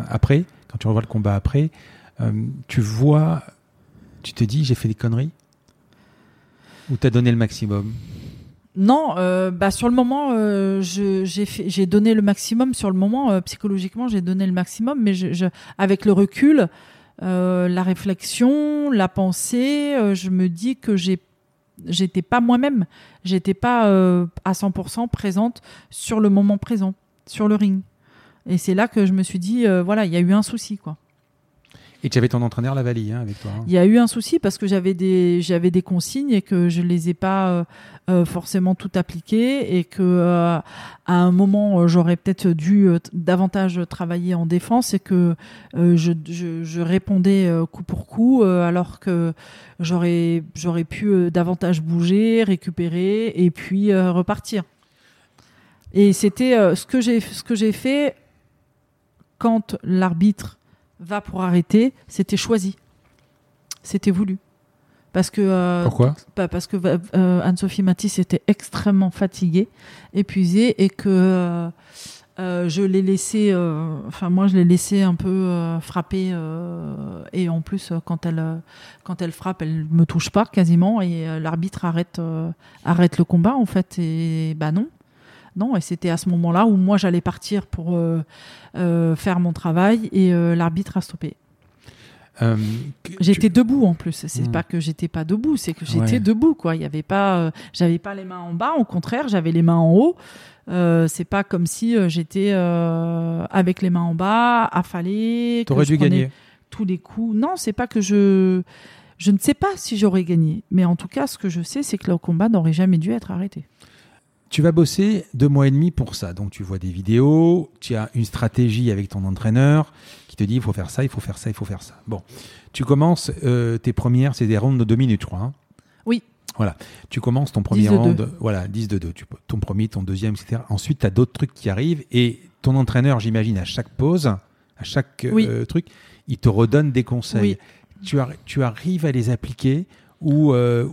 après, quand tu revois le combat après, tu vois, tu te dis, j'ai fait des conneries? Ou t'as donné le maximum? Non, euh, bah sur le moment, euh, j'ai donné le maximum. Sur le moment, euh, psychologiquement, j'ai donné le maximum, mais je, avec le recul, la réflexion, la pensée, je me dis que j'ai j'étais pas moi-même, j'étais pas à 100% présente sur le moment présent, sur le ring. Et c'est là que je me suis dit, voilà, il y a eu un souci, quoi. Et tu avais ton entraîneur Lavali hein, avec toi. Hein. Il y a eu un souci parce que j'avais des j'avais des consignes et que je les ai pas euh, euh, forcément tout appliquées et que euh, à un moment j'aurais peut-être dû davantage travailler en défense et que je, je, je, répondais coup pour coup alors que j'aurais j'aurais pu davantage bouger, récupérer et puis repartir. Et c'était ce que j'ai ce que j'ai fait quand l'arbitre va pour arrêter, c'était choisi. C'était voulu. Parce que, euh, Pourquoi Parce que euh, Anne-Sophie Matisse était extrêmement fatiguée, épuisée, et que euh, je l'ai laissé, enfin moi je l'ai laissé un peu frapper, et en plus quand elle, quand elle frappe, elle me touche pas quasiment, et l'arbitre arrête, arrête le combat en fait, et bah non, non, et c'était à ce moment-là où moi j'allais partir pour euh, euh, faire mon travail et euh, l'arbitre a stoppé. j'étais debout en plus. C'est hmm. pas que j'étais pas debout, c'est que j'étais debout quoi. Il y avait pas, j'avais pas les mains en bas. Au contraire, j'avais les mains en haut. c'est pas comme si j'étais avec les mains en bas, affalée. T'aurais dû gagner tous les coups. Non, c'est pas que je, je ne sais pas si j'aurais gagné, mais en tout cas, ce que je sais, c'est que le combat n'aurait jamais dû être arrêté. Tu vas bosser deux mois et demi pour ça. Donc tu vois des vidéos, tu as une stratégie avec ton entraîneur qui te dit il faut faire ça, il faut faire ça, il faut faire ça. Bon, tu commences euh, tes premières, c'est des rondes de deux minutes, je crois. Hein. oui. Voilà, tu commences ton premier round, voilà, 10 de 2, ton premier, ton deuxième, etc. Ensuite, tu as d'autres trucs qui arrivent et ton entraîneur, j'imagine, à chaque pause, à chaque euh, truc, il te redonne des conseils. Tu, tu arrives à les appliquer ou euh,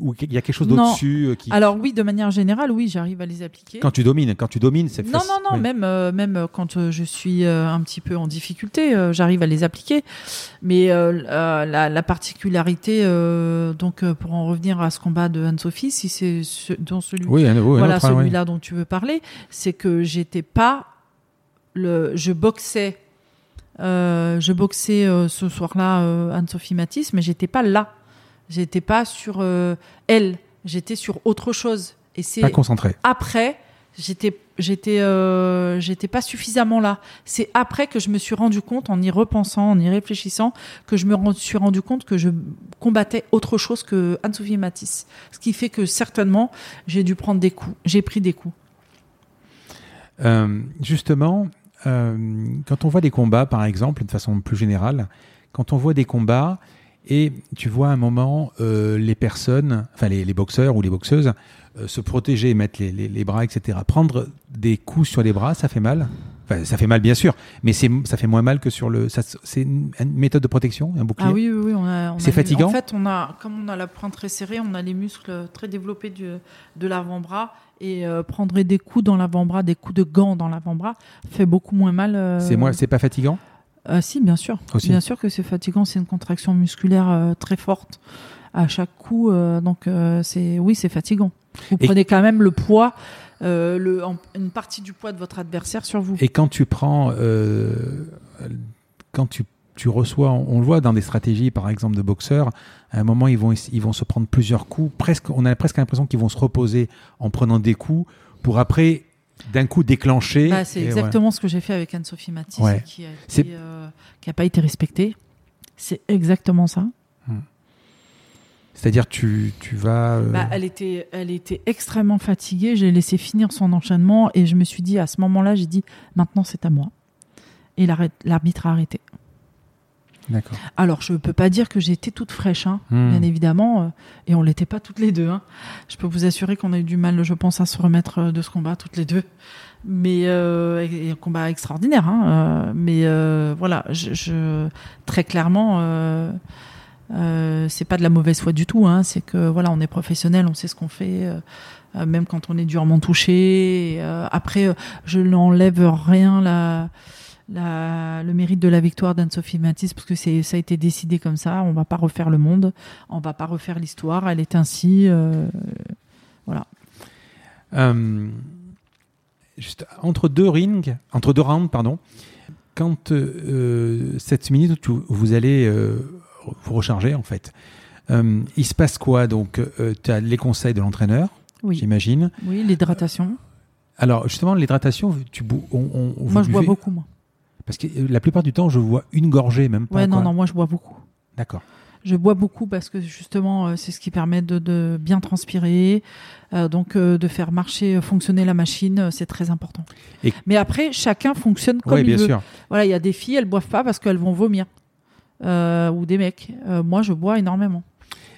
ou il y a quelque chose d'au-dessus euh, qui Alors oui, de manière générale, oui, j'arrive à les appliquer. quand tu domines, quand tu domines, c'est Non, facile. non, non, Oui. même, euh, même quand je suis euh, un petit peu en difficulté, j'arrive à les appliquer. Mais la, la particularité, donc pour en revenir à ce combat de Anne-Sophie, si c'est ce, dans celui, Oui, un- oui, voilà hein, celui-là dont tu veux parler, c'est que j'étais pas le, je boxais, je boxais ce soir-là Anne-Sophie Matisse, mais j'étais pas là, j'étais pas sur euh, elle, j'étais sur autre chose. Et c'est Pas concentré. après, j'étais j'étais euh, j'étais pas suffisamment là. C'est après que je me suis rendu compte, en y repensant, en y réfléchissant, que je me suis rendu compte que je combattais autre chose que Anne-Sophie Matisse. Ce qui fait que certainement, j'ai dû prendre des coups. J'ai pris des coups. Euh, justement, euh, quand on voit des combats, par exemple, de façon plus générale, quand on voit des combats et tu vois à un moment euh, les personnes, enfin les, les boxeurs ou les boxeuses, euh, se protéger, mettre les, les- les bras, etc. Prendre des coups sur les bras, ça fait mal. Enfin, ça fait mal bien sûr, mais c'est ça fait moins mal que sur le. C'est une, méthode de protection, un bouclier. Ah oui, oui, oui. On a, C'est fatigant En fait, on a, comme on a la pointe très serrée, on a les muscles très développés du, de l'avant-bras. Et euh, prendre des coups dans l'avant-bras, des coups de gants dans l'avant-bras, fait beaucoup moins mal. euh, C'est moins, c'est pas fatigant. Euh, si, bien sûr. Aussi. Bien sûr que c'est fatigant, c'est une contraction musculaire euh, très forte à chaque coup. euh, donc, euh, c'est oui, c'est fatigant. Vous Et- prenez quand même le poids, le, en- une partie du poids de votre adversaire sur vous. Et quand tu prends, quand tu, tu reçois, on, on le voit dans des stratégies, par exemple de boxeurs, à un moment ils vont ils vont se prendre plusieurs coups. Presque, on a presque l'impression qu'ils vont se reposer en prenant des coups pour après d'un coup déclencher. Bah, c'est exactement ce que j'ai fait avec Anne-Sophie Matisse, Ouais. qui a C'est- été, euh, pas été respectée. C'est exactement ça. voilà. C'est-à-dire tu tu vas. euh, Bah, elle était, elle était extrêmement fatiguée. J'ai laissé finir son enchaînement et je me suis dit à ce moment-là, j'ai dit maintenant c'est à moi. Et l'arbitre a arrêté. Alors, je peux pas dire que j'étais toute fraîche, hein, Hmm. bien évidemment, euh, et on l'était pas toutes les deux. hein. Je peux vous assurer qu'on a eu du mal, je pense, à se remettre euh, de ce combat toutes les deux. Mais euh, et- et un combat extraordinaire. Hein, euh, mais euh, voilà, je, je- très clairement, euh, euh, c'est pas de la mauvaise foi du tout. Hein, c'est que voilà, on est professionnel, on sait ce qu'on fait. même quand on est durement touché. Euh, après, je n'enlève rien la, la, le mérite de la victoire d'Anne-Sophie Matisse, parce que ça a été décidé comme ça. On va pas refaire le monde, on va pas refaire l'histoire. Elle est ainsi. euh, Euh, juste entre deux rings, entre deux rounds, pardon, quand euh, cette minute où vous allez vous recharger, en fait, il se passe quoi? Donc, tu as les conseils de l'entraîneur, oui, j'imagine. oui, l'hydratation. Alors, justement, l'hydratation, tu on, Moi, je bois beaucoup, moi. Parce que euh, la plupart du temps, je vois une gorgée, même pas. Ouais, non, quoi. non, moi, je bois beaucoup. D'accord. Je bois beaucoup parce que justement, euh, c'est ce qui permet de, de bien transpirer, euh, donc euh, de faire marcher, fonctionner la machine, c'est très important. Et- Mais après, chacun fonctionne comme Oui, il bien veut. sûr. Voilà, il y a des filles, elles boivent pas parce qu'elles vont vomir, Euh, ou des mecs. Moi, je bois énormément.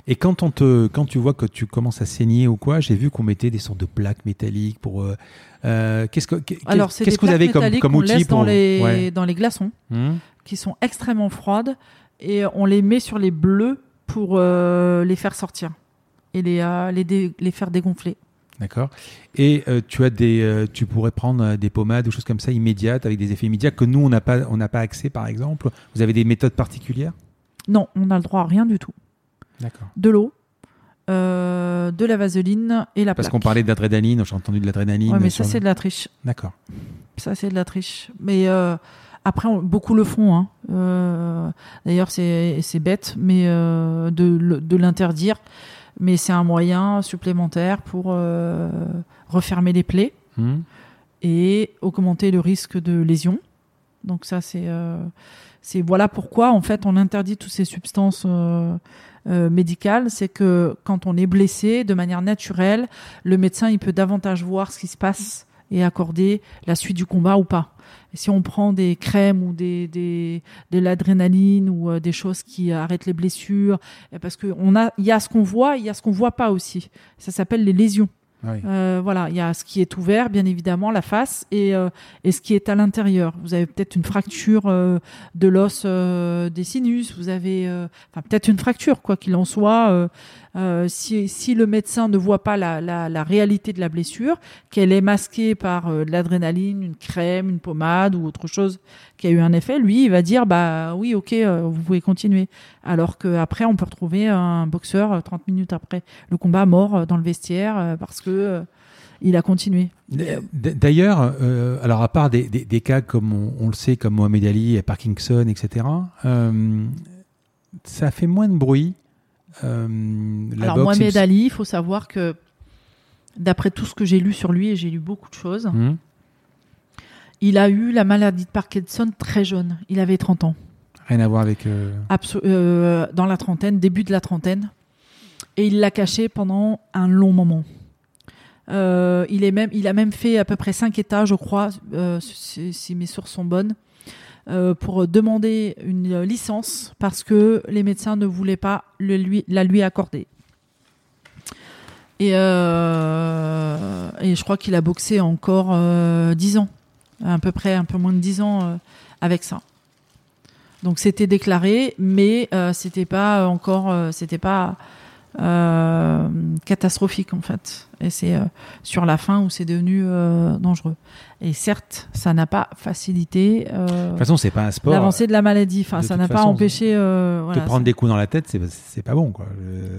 Et quand, on te, quand tu vois que tu commences à saigner ou quoi, j'ai vu qu'on mettait des sortes de plaques métalliques pour. euh, euh, qu'est-ce que, c'est qu'est-ce que vous avez comme, outil laisse pour. dans les Ouais. dans les glaçons, Hmm. qui sont extrêmement froides, et on les met sur les bleus pour euh, les faire sortir et les euh, les, dé- les faire dégonfler. D'accord. Et euh, tu as des, euh, tu pourrais prendre des pommades ou choses comme ça immédiates avec des effets immédiats que nous on n'a pas, on n'a pas accès par exemple? Vous avez des méthodes particulières? Non, on n'a le droit à rien du tout. D'accord. De l'eau, euh, de la vaseline et la Parce plaque. qu'on parlait d'adrénaline, j'ai entendu de l'adrénaline. Mais ça le- c'est de la triche. D'accord. Ça c'est de la triche. Mais euh, après, on- beaucoup le font. Hein. Euh, D'ailleurs, c'est c'est bête, mais de, de l'interdire. Mais c'est un moyen supplémentaire pour refermer les plaies Hmm. et augmenter le risque de lésion. Donc ça, c'est c'est voilà pourquoi en fait on interdit toutes ces substances euh, médicales. C'est que quand on est blessé de manière naturelle, le médecin il peut davantage voir ce qui se passe et accorder la suite du combat ou pas. Et si on prend des crèmes ou des, des de l'adrénaline ou euh, des choses qui arrêtent les blessures, et parce que on a il y a ce qu'on voit, il y a ce qu'on voit pas aussi. Ça s'appelle les lésions. Euh, voilà, il y a ce qui est ouvert, bien évidemment, la face, et, euh, et ce qui est à l'intérieur. Vous avez peut-être une fracture euh, de l'os des sinus, vous avez, peut-être une fracture, quoi qu'il en soit. Euh, si, le médecin ne voit pas la, réalité de la blessure, qu'elle est masquée par euh, de l'adrénaline, une crème, une pommade ou autre chose qui a eu un effet, lui, il va dire bah oui, ok, euh, vous pouvez continuer. Alors qu'après, on peut retrouver un boxeur euh, 30 minutes après le combat mort dans le vestiaire parce que il a continué. D'ailleurs, alors à part des, cas comme on, le sait, comme Mohamed Ali Parkinson, etc., ça fait moins de bruit. Euh, la Alors boxe, Mohamed Ali, il faut savoir que d'après tout ce que j'ai lu sur lui, et j'ai lu beaucoup de choses, Hmm. il a eu la maladie de Parkinson très jeune. Il avait 30 ans. Rien à voir avec. euh, euh, dans la trentaine, début de la trentaine. Et il l'a caché pendant un long moment. Il, est même, il a même fait à peu près cinq états, je crois, si, si mes sources sont bonnes, euh, pour demander une licence parce que les médecins ne voulaient pas la lui accorder. Et, euh, et je crois qu'il a boxé encore euh, 10 ans, à peu près un peu moins de 10 ans euh, avec ça. Donc c'était déclaré, mais euh, c'était pas encore, euh, c'était pas euh, catastrophique en fait. Et c'est euh, sur la fin où c'est devenu euh, dangereux. Et certes, ça n'a pas facilité euh, De toute façon, c'est pas un sport. l'avancée de la maladie. Enfin, ça n'a pas empêché. euh, Te voilà, prendre des coups dans la tête, c'est pas bon, quoi.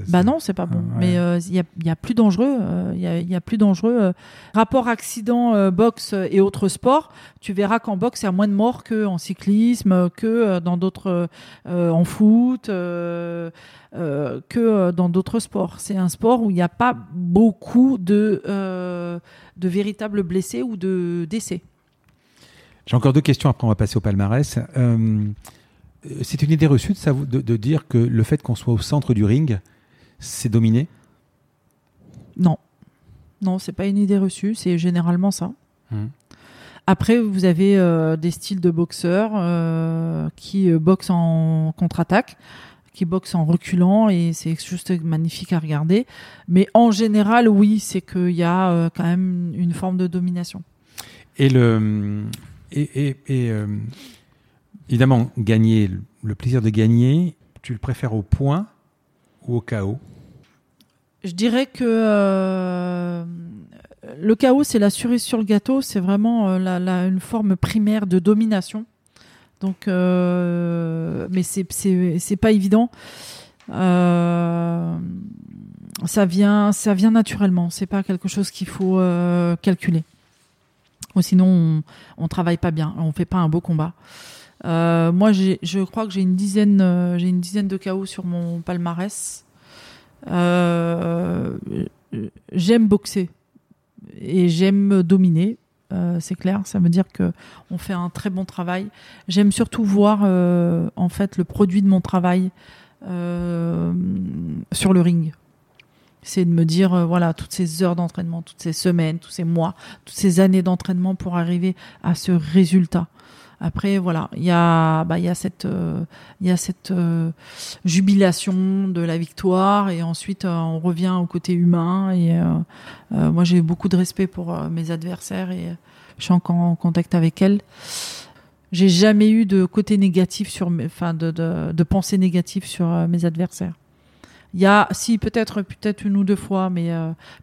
Bah non, c'est pas bon. Ah, ouais. Mais il y, a, il y a plus dangereux. Il y, a, il y a plus dangereux. Rapport accident, boxe et autres sports, tu verras qu'en boxe, il y a moins de morts qu'en cyclisme, que dans d'autres, en foot, que dans d'autres sports. C'est un sport où il n'y a pas beaucoup de, euh, de véritables blessés ou de décès. J'ai encore deux questions, après on va passer au palmarès. Euh, c'est une idée reçue de, savoir- de, de dire que le fait qu'on soit au centre du ring, c'est dominé? Non. Non, c'est pas une idée reçue, c'est généralement ça. Mhm. Après, vous avez euh, des styles de boxeurs qui boxent en contre-attaque, qui boxent en reculant, et c'est juste magnifique à regarder. Mais en général, oui, c'est qu'il y a euh, quand même une forme de domination. Et le et, et- et, euh, évidemment gagner le plaisir de gagner, tu le préfères au point ou au chaos Je dirais que euh, le chaos, c'est la cerise sur le gâteau, c'est vraiment euh, la, la- une forme primaire de domination. Donc, euh, mais c'est pas évident. Euh, ça vient ça vient naturellement. C'est pas quelque chose qu'il faut euh, calculer. Sinon, on, travaille pas bien, on fait pas un beau combat. Moi, je crois que j'ai une dizaine, j'ai une dizaine de KO sur mon palmarès. J'aime boxer et j'aime dominer. Euh, c'est clair, ça veut dire que on fait un très bon travail. J'aime surtout voir euh, en fait le produit de mon travail euh, sur le ring. C'est de me dire voilà toutes ces heures d'entraînement, toutes ces semaines, tous ces mois, toutes ces années d'entraînement pour arriver à ce résultat. Après voilà, il y a bah il y a cette euh, il y a cette euh, jubilation de la victoire et ensuite euh, on revient au côté humain et moi j'ai beaucoup de respect pour mes adversaires et je suis encore en contact avec elles. J'ai jamais eu de côté négatif sur enfin de, de, de pensée négative sur mes adversaires. Il y a, si peut-être peut-être une ou deux fois, mais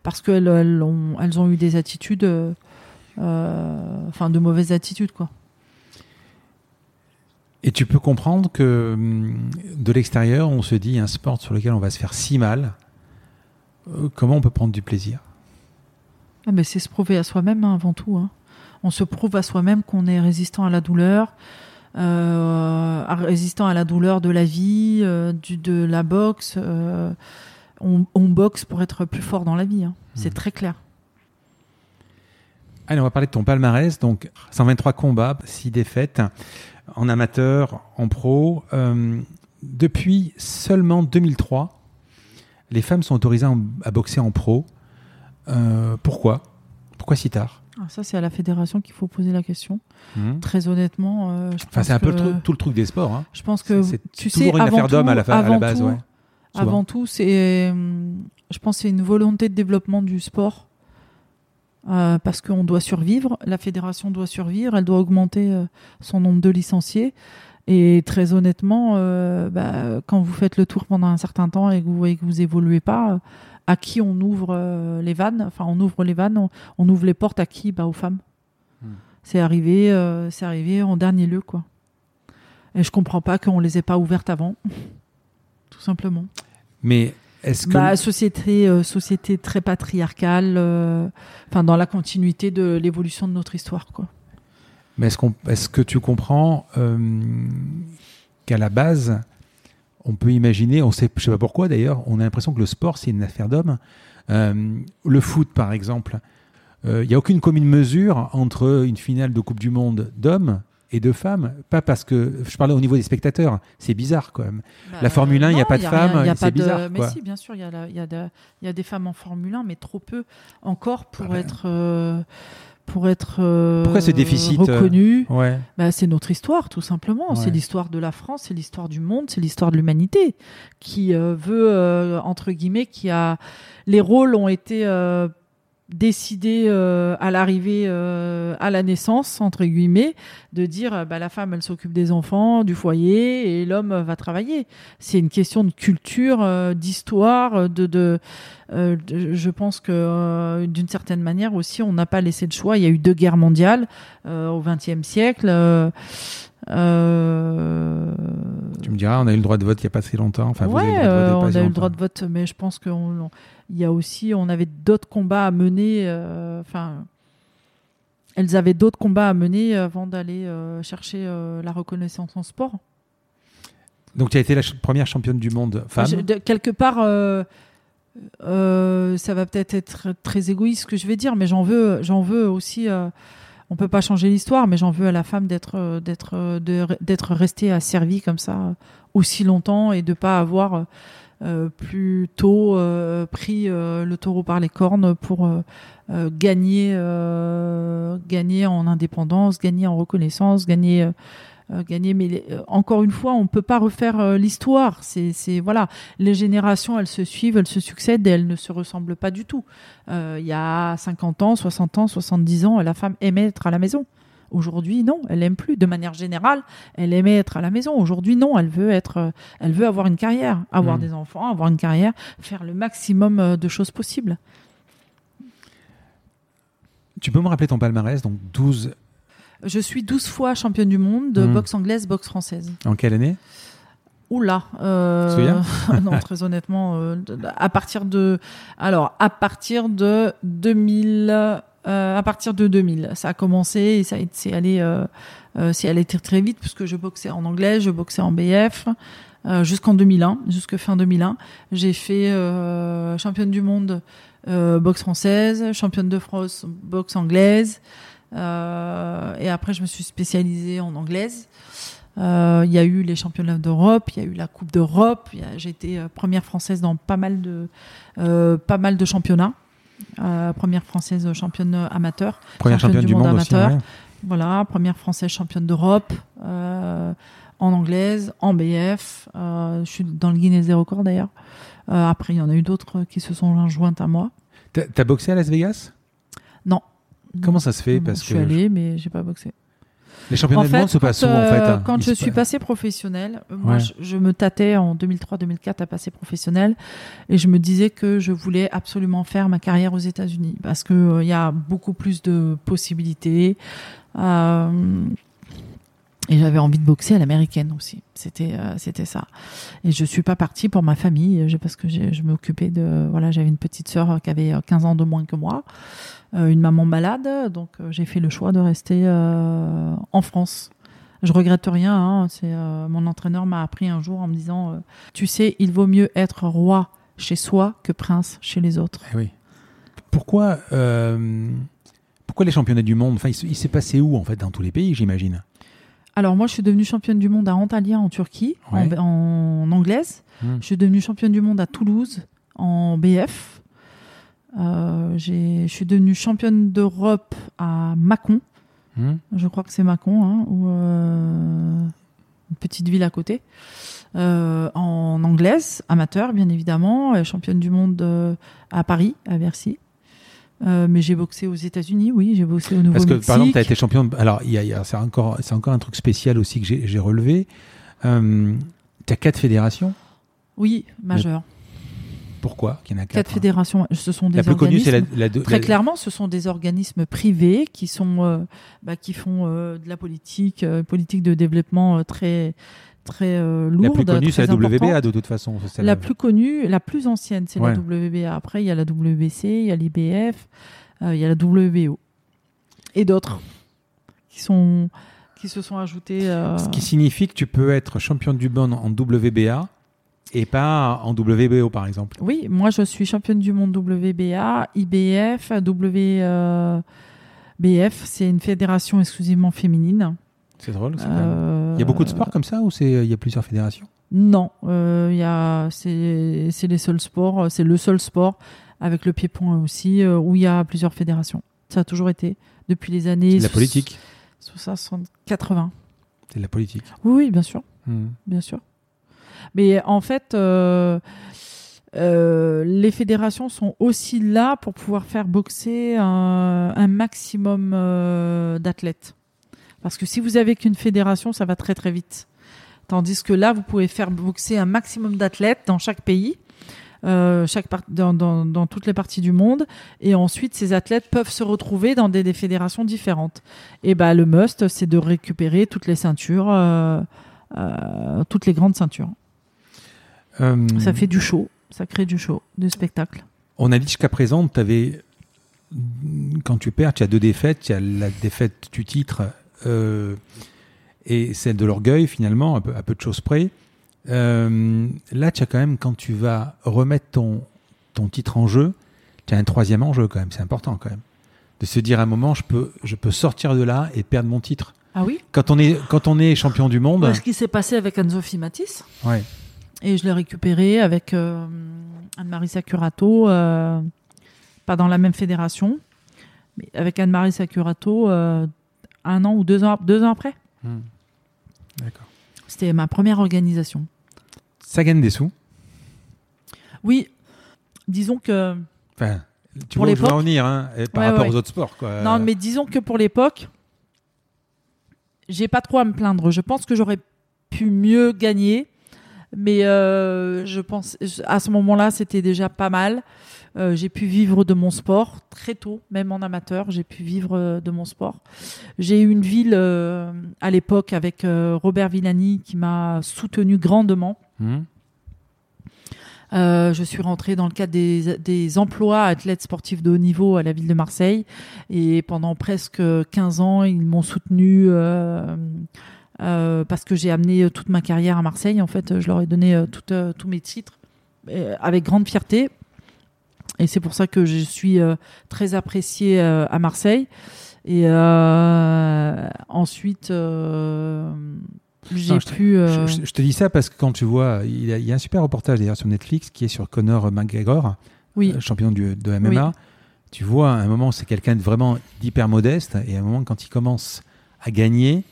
parce qu'elles elles ont, elles ont eu des attitudes, enfin de mauvaises attitudes quoi. Et tu peux comprendre que hum, de l'extérieur, on se dit un sport sur lequel on va se faire si mal, euh, comment on peut prendre du plaisir? Ah, mais c'est se prouver à soi-même hein, avant tout. hein. On se prouve à soi-même qu'on est résistant à la douleur, euh, à- résistant à la douleur de la vie, euh, du, de la boxe. euh, on, on boxe pour être plus fort dans la vie. hein. C'est Mhm. très clair. Allez, on va parler de ton palmarès. Donc, 123 combats, 6 défaites, en amateur, en pro. Euh, depuis seulement 2003, les femmes sont autorisées à boxer en pro. Euh, pourquoi? Pourquoi si tard? Ah, ça, c'est à la fédération qu'il faut poser la question. Hmm Très honnêtement, euh, je Enfin, c'est un peu le tout le truc des sports. hein. Je pense que C'est tu sais, toujours une affaire d'homme à la, à base. tout, ouais. Souvent. Avant tout, c'est, je pense, c'est une volonté de développement du sport euh, parce qu'on doit survivre. La fédération doit survivre, elle doit augmenter euh, son nombre de licenciés. Et très honnêtement, euh, bah, quand vous faites le tour pendant un certain temps et que vous voyez que vous évoluez pas, à qui on ouvre les vannes Enfin, on ouvre les vannes, on, ouvre les portes à qui? Bah, Aux femmes. Hmm. C'est arrivé, c'est arrivé en dernier lieu, quoi. Et je comprends pas qu'on les ait pas ouvertes avant, tout simplement. Mais est-ce que bah, société euh, société très patriarcale, euh, enfin dans la continuité de l'évolution de notre histoire, quoi. Mais est-ce qu'on est-ce que tu comprends euh, qu'à la base on peut imaginer, on sait, je sais pas pourquoi d'ailleurs, on a l'impression que le sport c'est une affaire d'hommes. le foot par exemple, il n'y a aucune commune mesure entre une finale de Coupe du Monde d'hommes et de femmes. Pas parce que je parlais au niveau des spectateurs, c'est bizarre quand même. Bah, la Formule 1, il n'y a pas de femmes, c'est bizarre. Mais si, bien sûr, il y, a des femmes en Formule 1, mais trop peu encore pour ah être. Euh, pour être euh, Pourquoi ce déficit euh, reconnu, ouais. bah, c'est notre histoire tout simplement. C'est l'histoire de la France, c'est l'histoire du monde, c'est l'histoire de l'humanité qui veut entre guillemets qui a les rôles ont été décider euh, à l'arrivée euh, à la naissance entre guillemets de dire euh, bah, la femme elle s'occupe des enfants du foyer et l'homme va travailler. C'est une question de culture d'histoire de, de, je pense que d'une certaine manière aussi on n'a pas laissé le choix. Il y a eu deux guerres mondiales au XXe siècle tu me diras, on a eu le droit de vote il n'y a pas si longtemps. Enfin, ouais, on a eu le droit de vote, mais je pense qu'on il y a aussi, on avait d'autres combats à mener. Euh, enfin, elles avaient d'autres combats à mener avant d'aller euh, chercher euh, la reconnaissance en sport. Donc, tu as été la première championne du monde femme. quelque part, ça va peut-être être très égoïste ce que je vais dire, mais j'en veux, j'en veux aussi. On peut pas changer l'histoire, mais j'en veux à la femme d'être, d'être, d'être restée asservie comme ça aussi longtemps et de pas avoir euh, plus tôt euh, pris euh, le taureau par les cornes pour gagner, gagner en indépendance, gagner en reconnaissance, gagner gagner. Mais encore une fois, on peut pas refaire l'histoire. C'est voilà, les générations, elles se suivent, elles se succèdent et elles ne se ressemblent pas du tout. Il y a 50 ans, 60 ans, 70 ans, la femme aimait être à la maison. Aujourd'hui, non, elle aime plus. De manière générale, elle aimait être à la maison. Aujourd'hui, non, elle veut être, euh, elle veut avoir une carrière, avoir hmm. des enfants, avoir une carrière, faire le maximum euh, de choses possibles. Tu peux me rappeler ton palmarès Donc 12. Je suis 12 fois championne du monde de hmm. boxe anglaise, boxe française. En quelle année? Oula, euh, non très honnêtement, à partir de, alors à partir de 2000, euh, à partir de 2000. Ça a commencé et ça c'est allé, euh, euh, c'est allé très, très vite puisque je boxais en anglais, je boxais en BF jusqu'en 2001, jusque fin 2001. J'ai fait championne du monde boxe française, championne de France boxe anglaise. Et après, je me suis spécialisée en anglaise. Il y a eu les championnats d'Europe, il y a eu la Coupe d'Europe. J'ai été première française dans pas mal de, pas mal de championnats. Euh, première française championne amateur. Première championne, du, monde, amateur. Voilà, première française championne d'Europe. Euh, en anglaise, en BF. Euh, je suis dans le Guinness des records d'ailleurs. après, il y en a eu d'autres qui se sont jointes à moi. T'as boxé à Las Vegas? Non. Comment ça se fait? Parce Je suis allée, mais j'ai pas boxé. Les championnats du monde se passent où en fait euh, Quand je suis passée professionnelle, euh, moi je, me tâtais en 2003-2004 à passer professionnelle et je me disais que je voulais absolument faire ma carrière aux États-Unis parce qu'il euh, il y a beaucoup plus de possibilités. Et j'avais envie de boxer à l'américaine aussi. C'était c'était ça. Et je suis pas partie pour ma famille parce que je m'occupais de voilà, j'avais une petite sœur qui avait 15 ans de moins que moi. Euh, une maman malade, donc euh, j'ai fait le choix de rester euh, en France. Je regrette rien. Hein, c'est mon entraîneur m'a appris un jour en me disant, tu sais, il vaut mieux être roi chez soi que prince chez les autres. Eh oui. Pourquoi, pourquoi les championnats du monde Enfin, il, s'est passé où en fait dans tous les pays, j'imagine? Alors moi, je suis devenue championne du monde à Antalya en Turquie, en, anglaise. Hmm. Je suis devenue championne du monde à Toulouse en BF. Euh, je suis devenue championne d'Europe à Mâcon. Hmm. Je crois que c'est Mâcon, hein, ou euh, une petite ville à côté. Euh, en anglaise, amateur bien évidemment, championne du monde à Paris, à Bercy. Euh, mais j'ai boxé aux États-Unis, oui, j'ai boxé au Nouveau-Mexique. Parce que par exemple, tu as été champion. de- Alors, y a, y a- c'est encore, c'est encore un truc spécial aussi que j'ai relevé. Euh, tu as quatre fédérations. Oui, majeur. Pourquoi qu'il y en a Quatre quatre hein fédérations, ce sont des La plus connue, c'est la, organismes- la- Très la- clairement, ce sont des organismes privés qui sont, euh, bah, qui font euh, de la politique, euh, politique de développement euh, très, très euh, lourde. La plus connue, c'est la WBA de toute façon. La plus connue, la plus ancienne, c'est Ouais. la WBA. Après, il y a la WBC, il y a l'IBF, euh, il y a la WBO et d'autres qui sont qui se sont ajoutés. euh, Ce qui signifie que tu peux être champion du monde en WBA et pas en WBO, par exemple. Oui, moi je suis championne du monde WBA, IBF, WBF, c'est une fédération exclusivement féminine. C'est drôle. Euh, Il y a beaucoup de sports comme ça ou c'est il y a plusieurs fédérations? Non, euh, il y a c'est c'est les seuls sports, euh, c'est le seul sport avec le pied-point aussi euh, où il y a plusieurs fédérations. Ça a toujours été depuis les années C'est de la politique? 60 80. C'est de la politique. Oui, oui, bien sûr. Hmm. bien sûr. Mais en fait, euh, euh, les fédérations sont aussi là pour pouvoir faire boxer un, un maximum euh, d'athlètes. Parce que si vous avez qu'une fédération, ça va très très vite. Tandis que là, vous pouvez faire boxer un maximum d'athlètes dans chaque pays, euh, chaque part- dans, dans- dans toutes les parties du monde, et ensuite ces athlètes peuvent se retrouver dans des, des fédérations différentes. Et ben le must, c'est de récupérer toutes les ceintures, euh, euh, toutes les grandes ceintures. Ça fait du show, ça crée du show, du spectacle. On a dit jusqu'à présent, tu avais, quand tu perds, tu as deux défaites. Tu as la défaite du titre et celle de l'orgueil, finalement, à peu, à peu de choses près. Euh, là, tu as quand même, quand tu vas remettre ton, ton titre en jeu, tu as un troisième enjeu quand même. C'est important quand même. De se dire à un moment, je peux, je peux sortir de là et perdre mon titre. Ah oui? Quand on est, quand on est champion du monde, Ce qui s'est passé avec Anzo Fimatis, ouais. et je l'ai récupéré avec euh, Anne-Marie Sakurato, euh, pas dans la même fédération, mais avec Anne-Marie Sakurato euh, un an ou deux ans, deux ans après. Hmm. D'accord. C'était ma première organisation. Ça gagne des sous? Oui, disons que Enfin, tu Pour vois où je veux l'époque en venir, hein, et par Ouais, rapport ouais. aux autres sports. Quoi. Non, mais disons que pour l'époque, j'ai pas trop à me plaindre. Je pense que j'aurais pu mieux gagner, mais euh, je pense à ce moment-là, c'était déjà pas mal. Euh, j'ai pu vivre de mon sport très tôt, même en amateur, j'ai pu vivre euh, de mon sport. J'ai eu une ville euh, à l'époque avec Robert Villani qui m'a soutenu grandement. Euh, je suis rentrée dans le cadre des, des emplois athlètes sportifs de haut niveau à la ville de Marseille. Et pendant presque 15 ans, ils m'ont soutenu euh, euh, parce que j'ai amené toute ma carrière à Marseille. En fait, je leur ai donné tout, tous mes titres avec grande fierté. Et c'est pour ça que je suis euh, très appréciée euh, à Marseille. Et euh, ensuite, j'ai pu... Je, je- je te dis ça parce que quand tu vois, il y a, il y a un super reportage d'ailleurs sur Netflix qui est sur Conor McGregor, oui, champion du- de MMA. Tu vois, à un moment, c'est quelqu'un de vraiment d'hyper modeste, et à un moment, quand il commence à gagner,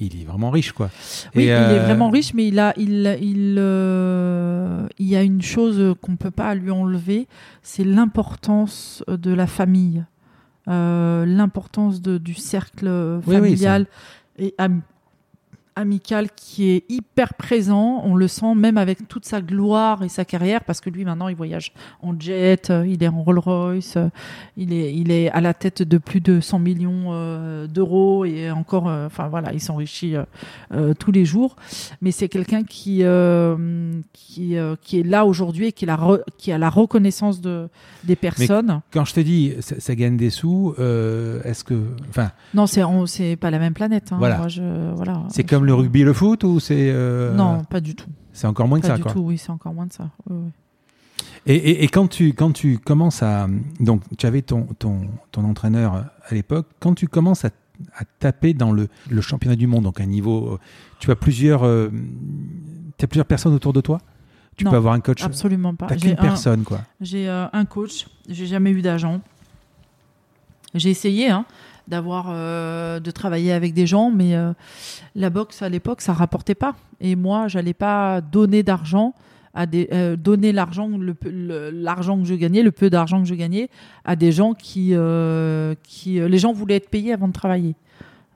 il est vraiment riche, quoi. Oui, Et, il euh, est vraiment riche, mais il a, il, il, euh, il y a une chose qu'on peut pas lui enlever, c'est l'importance de la famille, euh, l'importance du cercle Oui, oui, familial et am- amical qui est hyper présent. On le sent même avec toute sa gloire et sa carrière, parce que lui maintenant il voyage en jet, euh, il est en Rolls Royce, euh, il est, il est à la tête de plus de 100 millions euh, d'euros et encore, enfin voilà, il s'enrichit tous les jours. Mais c'est quelqu'un qui, qui, qui est là aujourd'hui et qui, la qui a la reconnaissance de, des personnes. Quand je te dis, ça, ça gagne des sous, euh, est-ce que. Enfin, Non, c'est c'est pas la même planète. hein. Voilà. c'est comme le rugby, le foot, ou c'est. euh, Non, pas du tout. C'est encore moins que Pas ça, du quoi. tout, oui, c'est encore moins de ça. Oui, oui. Et, et- et quand, tu, quand tu commences à. Donc, tu avais ton, ton, ton entraîneur à l'époque. Quand tu commences à, à taper dans le, le championnat du monde, donc un niveau. euh, Tu as plusieurs. euh, tu as plusieurs personnes autour de toi? Tu Non, peux avoir un coach? Absolument pas. T'as qu'une un- personne, quoi. J'ai euh, un coach, j'ai jamais eu d'agent. J'ai essayé hein, d'avoir, euh, de travailler avec des gens, mais euh, la boxe à l'époque, ça rapportait pas. Et moi, j'allais pas donner d'argent à des, euh, donner l'argent, le, l'argent que je gagnais, le peu d'argent que je gagnais, à des gens qui, euh, qui, euh, les gens voulaient être payés avant de travailler.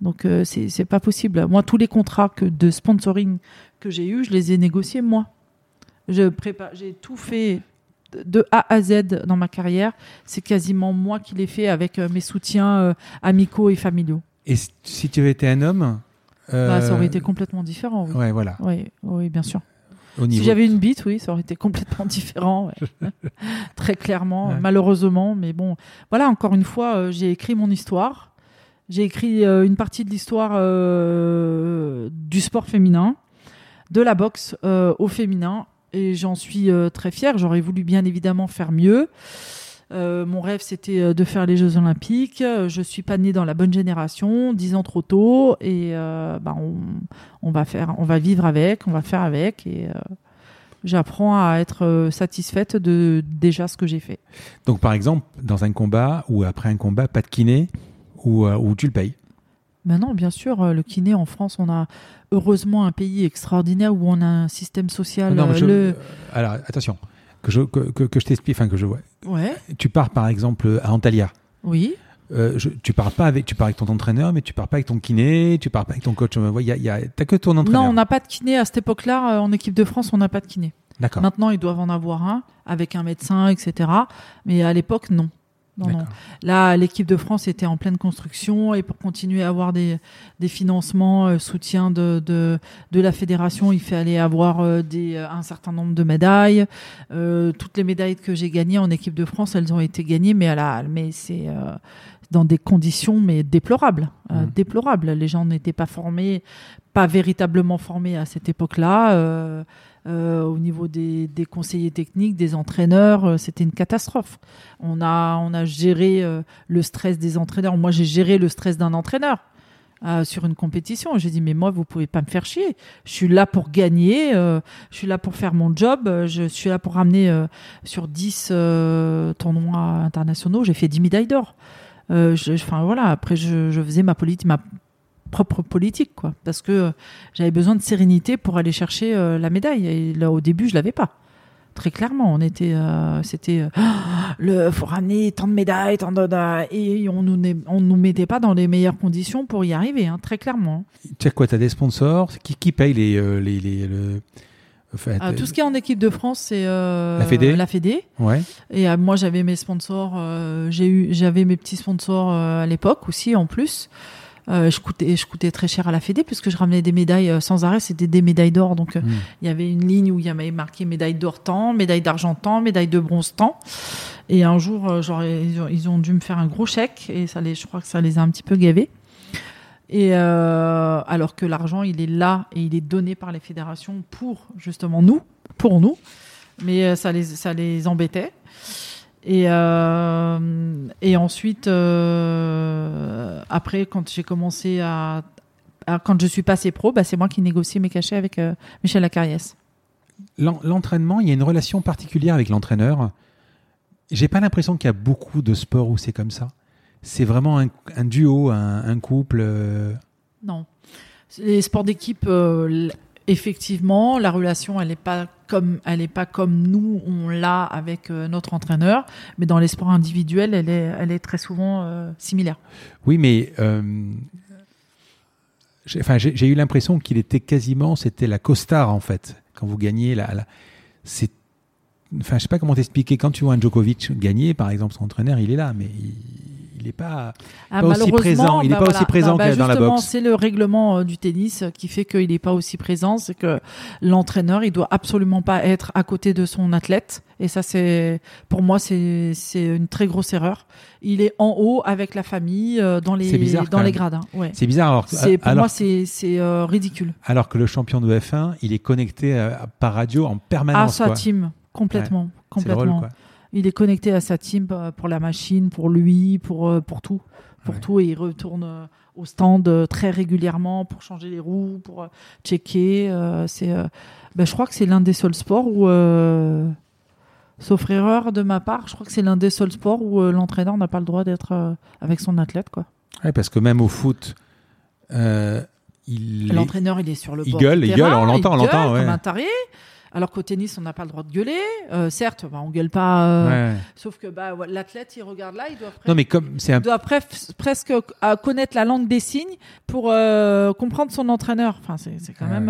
Donc c'est c'est pas possible. Moi, tous les contrats que de sponsoring que j'ai eu, je les ai négociés moi. Je prépare, j'ai tout fait de A à Z dans ma carrière. C'est quasiment moi qui l'ai fait avec euh, mes soutiens euh, amicaux et familiaux. Et si- tu avais été un homme, euh, Bah, ça aurait été complètement différent. Oui, Ouais, voilà. oui, oui, bien sûr. Niveau. Si j'avais une bite, oui, ça aurait été complètement différent. ouais. Très clairement, Ouais. malheureusement. Mais bon, voilà, encore une fois, euh, j'ai écrit mon histoire. J'ai écrit euh, une partie de l'histoire euh, du sport féminin, de la boxe euh, au féminin. Et j'en suis euh, très fière. J'aurais voulu bien évidemment faire mieux. Euh, mon rêve, c'était euh, de faire les Jeux Olympiques. Je suis pas née dans la bonne génération, dix ans trop tôt, et bah, on, va faire, on va vivre avec, on va faire avec, et j'apprends à être satisfaite de déjà ce que j'ai fait. Donc, par exemple, dans un combat ou après un combat, pas de kiné ou, ou tu le payes. Maintenant, bien sûr, euh, le kiné en France, on a heureusement un pays extraordinaire où on a un système social. Non, euh, je- le... euh, Alors, attention, que je, que, que- que je t'explique, enfin que je vois. Ouais, Tu pars par exemple à Antalya. oui. Euh, je- tu pars pas avec, tu pars avec ton entraîneur, mais tu pars pas avec ton kiné, tu pars pas avec ton coach. Ouais, y a- y a- T'as que ton entraîneur. Non, on n'a pas de kiné à cette époque-là. En équipe de France, on n'a pas de kiné. D'accord. Maintenant, ils doivent en avoir un avec un médecin, etc. Mais à l'époque, non. Non, non. Là, l'équipe de France était en pleine construction et pour continuer à avoir des, des financements, euh, soutien de, de, de la fédération, il fallait avoir euh, des, euh, un certain nombre de médailles. Euh, toutes les médailles que j'ai gagnées en équipe de France, elles ont été gagnées, mais, à la, mais c'est dans des conditions mais déplorables, Mhm. déplorables. Les gens n'étaient pas formés, pas véritablement formés à cette époque-là. Euh, euh, au niveau des, des conseillers techniques, des entraîneurs, euh, c'était une catastrophe. On a, on a géré euh, le stress des entraîneurs. Moi, j'ai géré le stress d'un entraîneur euh, sur une compétition. J'ai dit, mais moi, vous pouvez pas me faire chier. Je suis là pour gagner. euh, je suis là pour faire mon job. euh, Je suis là pour ramener euh, sur 10 euh, tournois internationaux. J'ai fait 10 médailles d'or. Enfin, voilà. Après, je, je faisais ma politique, ma propre politique, quoi. Parce que euh, j'avais besoin de sérénité pour aller chercher euh, la médaille. Et là, au début, je l'avais pas. Très clairement, on était, euh, c'était, euh, le, faut ramener tant de médailles, tant de, et on nous, on nous mettait pas dans les meilleures conditions pour y arriver, hein, très clairement. Tu as quoi Tu as des sponsors? Qui, qui paye les, les, les- le- enfin, Ah, tout ce qui est en équipe de France, c'est euh, La Fédé La Fédé. Ouais. Et euh, moi, j'avais mes sponsors, j'ai eu, j'avais mes petits sponsors à l'époque aussi, en plus. Euh, je coûtais, je coûtais très cher à la Fédé puisque je ramenais des médailles euh, sans arrêt, c'était des médailles d'or. Donc, euh, Mm. il y avait une ligne où il y avait marqué médaille d'or temps, médaille d'argent temps, médaille de bronze temps. Et un jour, genre, ils, ont, ils ont dû me faire un gros chèque et ça les, je crois que ça les a un petit peu gavés. Et euh, alors que l'argent, il est là et il est donné par les fédérations pour justement nous, pour nous. Mais ça les, ça les embêtait. Et, euh, et ensuite, euh, après, quand j'ai commencé à, à- Quand je suis passé pro, bah, c'est moi qui négocie mes cachets avec euh, Michel Lacariès. L'en- L'entraînement, il y a une relation particulière avec l'entraîneur. J'ai pas l'impression qu'il y a beaucoup de sports où c'est comme ça. C'est vraiment un, un duo, un, un couple. euh, Non. Les sports d'équipe, euh, effectivement, la relation, elle n'est pas comme, elle pas comme nous on l'a avec euh, notre entraîneur, mais dans les sports individuels, elle est, elle est très souvent euh, similaire. Oui, mais euh, j'ai eu l'impression qu'il était quasiment, c'était la costard en fait. Quand vous gagnez, la, la- c'est, enfin, je sais pas comment t'expliquer. Quand tu vois un Djokovic gagner, par exemple, son entraîneur, il est là, mais il est pas. Ah, Pas aussi présent, il est pas aussi présent bah, que dans la boxe. C'est le règlement euh, du tennis qui fait qu'il n'est pas aussi présent, c'est que l'entraîneur, il doit absolument pas être à côté de son athlète. Et ça, c'est pour moi, c'est une très grosse erreur. Il est en haut avec la famille euh, dans les bizarre, dans les même. gradins. Ouais. C'est bizarre. Alors, pour alors, moi, c'est euh, ridicule. alors que le champion de F1, il est connecté euh, par radio en À permanence. sa quoi. team, complètement, drôle, complètement. quoi. Il est connecté à sa team euh, pour la machine, pour lui, pour euh, pour tout, pour Ouais. tout, et il retourne euh, au stand très régulièrement pour changer les roues, pour checker. euh, c'est, euh, ben, je crois que c'est l'un des seuls sports où, euh, sauf erreur de ma part, je crois que c'est l'un des seuls sports où l'entraîneur n'a pas le droit d'être avec son athlète, quoi. Ouais, parce que même au foot, il L'entraîneur, il est sur le Il bord gueule, du il gueule, on l'entend, on l'entend, ouais. comme un taré. Alors qu'au tennis, on n'a pas le droit de gueuler. Euh, certes, bah, on gueule pas. euh, Sauf que bah, l'athlète, il regarde là, il doit, presque- Non, mais comme c'est un il doit presque connaître la langue des signes pour euh, comprendre son entraîneur. Enfin, c'est quand même.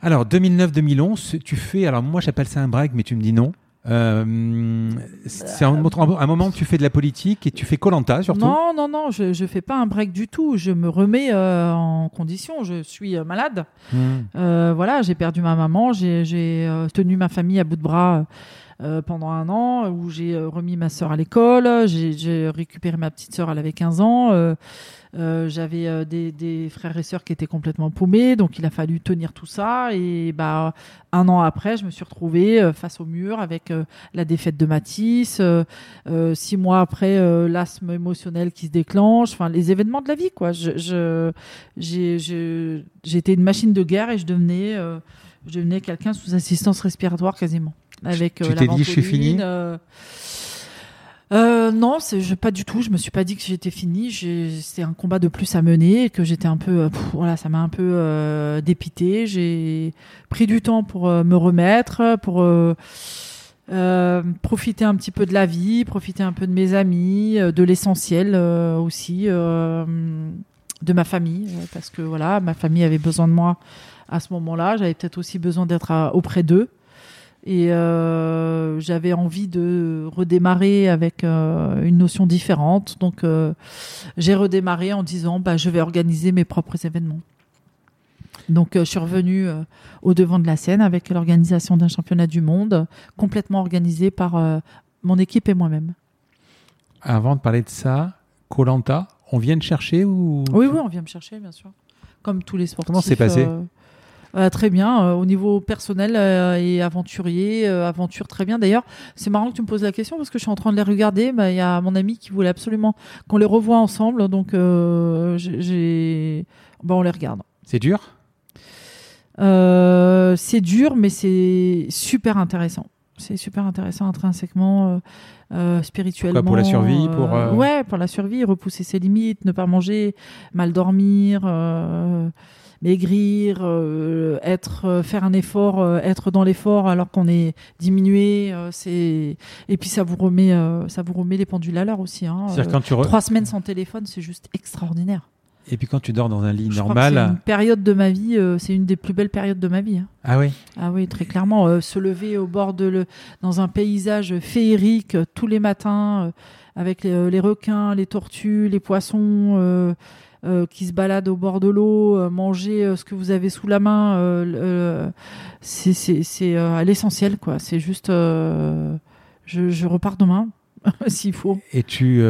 Alors 2009-2011, tu fais, alors moi j'appelle ça un break, mais tu me dis non. Euh, c'est un, un moment où tu fais de la politique et tu fais Colanta surtout? Non, non, non, je ne fais pas un break du tout. Je me remets euh, en condition. Je suis euh, malade. Hmm. Voilà, j'ai perdu ma maman. J'ai tenu ma famille à bout de bras euh, pendant un an, où j'ai euh, remis ma sœur à l'école. J'ai récupéré ma petite sœur, elle avait 15 ans. Euh, euh, J'avais euh, des, des frères et sœurs qui étaient complètement paumés, donc il a fallu tenir tout ça. Et bah, un an après, je me suis retrouvée face au mur avec la défaite de Matisse. six mois après, l'asthme émotionnel qui se déclenche. Enfin, les événements de la vie, quoi. Je, je, je- j'étais une machine de guerre et je devenais, je devenais quelqu'un sous assistance respiratoire quasiment. Avec Tu euh, la t'es dit, je suis fini euh, euh, non, c'est je, pas du tout. Je me suis pas dit que j'étais fini. C'était un combat de plus à mener et que j'étais un peu, euh, pff, voilà, ça m'a un peu euh, dépité. J'ai pris du temps pour euh, me remettre, pour profiter un petit peu de la vie, profiter un peu de mes amis, euh, de l'essentiel euh, aussi, euh, de ma famille, parce que voilà, ma famille avait besoin de moi à ce moment-là. J'avais peut-être aussi besoin d'être auprès d'eux. Et euh, j'avais envie de redémarrer avec euh, une notion différente. Donc euh, j'ai redémarré en disant bah, je vais organiser mes propres événements. Donc je suis revenue au devant de la scène avec l'organisation d'un championnat du monde complètement organisé par mon équipe et moi-même. Avant de parler de ça, Colanta, on vient de chercher ou Oui, oui, on vient me chercher, bien sûr. Comme tous les sportifs. Comment c'est passé? Euh, Très bien. euh, au niveau personnel euh, et aventurier, aventure très bien. D'ailleurs, c'est marrant que tu me poses la question parce que je suis en train de les regarder. Bah, Il y a mon ami qui voulait absolument qu'on les revoie ensemble. Donc, j'ai-. Bah, on les regarde. C'est dur? C'est dur, mais c'est super intéressant. C'est super intéressant intrinsèquement, spirituellement. Pourquoi? Pour la survie, pour, Ouais, pour la survie, repousser ses limites, ne pas manger, mal dormir, maigrir, euh, être, euh, faire un effort, euh, être dans l'effort alors qu'on est diminué. euh, c'est et puis ça vous remet, euh, ça vous remet les pendules à l'heure aussi. Hein, quand tu re- Trois semaines sans téléphone, c'est juste extraordinaire. et puis quand tu dors dans un lit Je que C'est normal. une période de ma vie, euh, c'est une des plus belles périodes de ma vie. hein. Ah oui. Ah oui, très clairement, euh, se lever au bord de le, dans un paysage féerique euh, tous les matins, euh, avec les, les requins, les tortues, les poissons euh, qui se baladent au bord de l'eau, euh, manger euh, ce que vous avez sous la main, c'est à l'essentiel, quoi. C'est juste, je, je repars demain, s'il faut. Et tu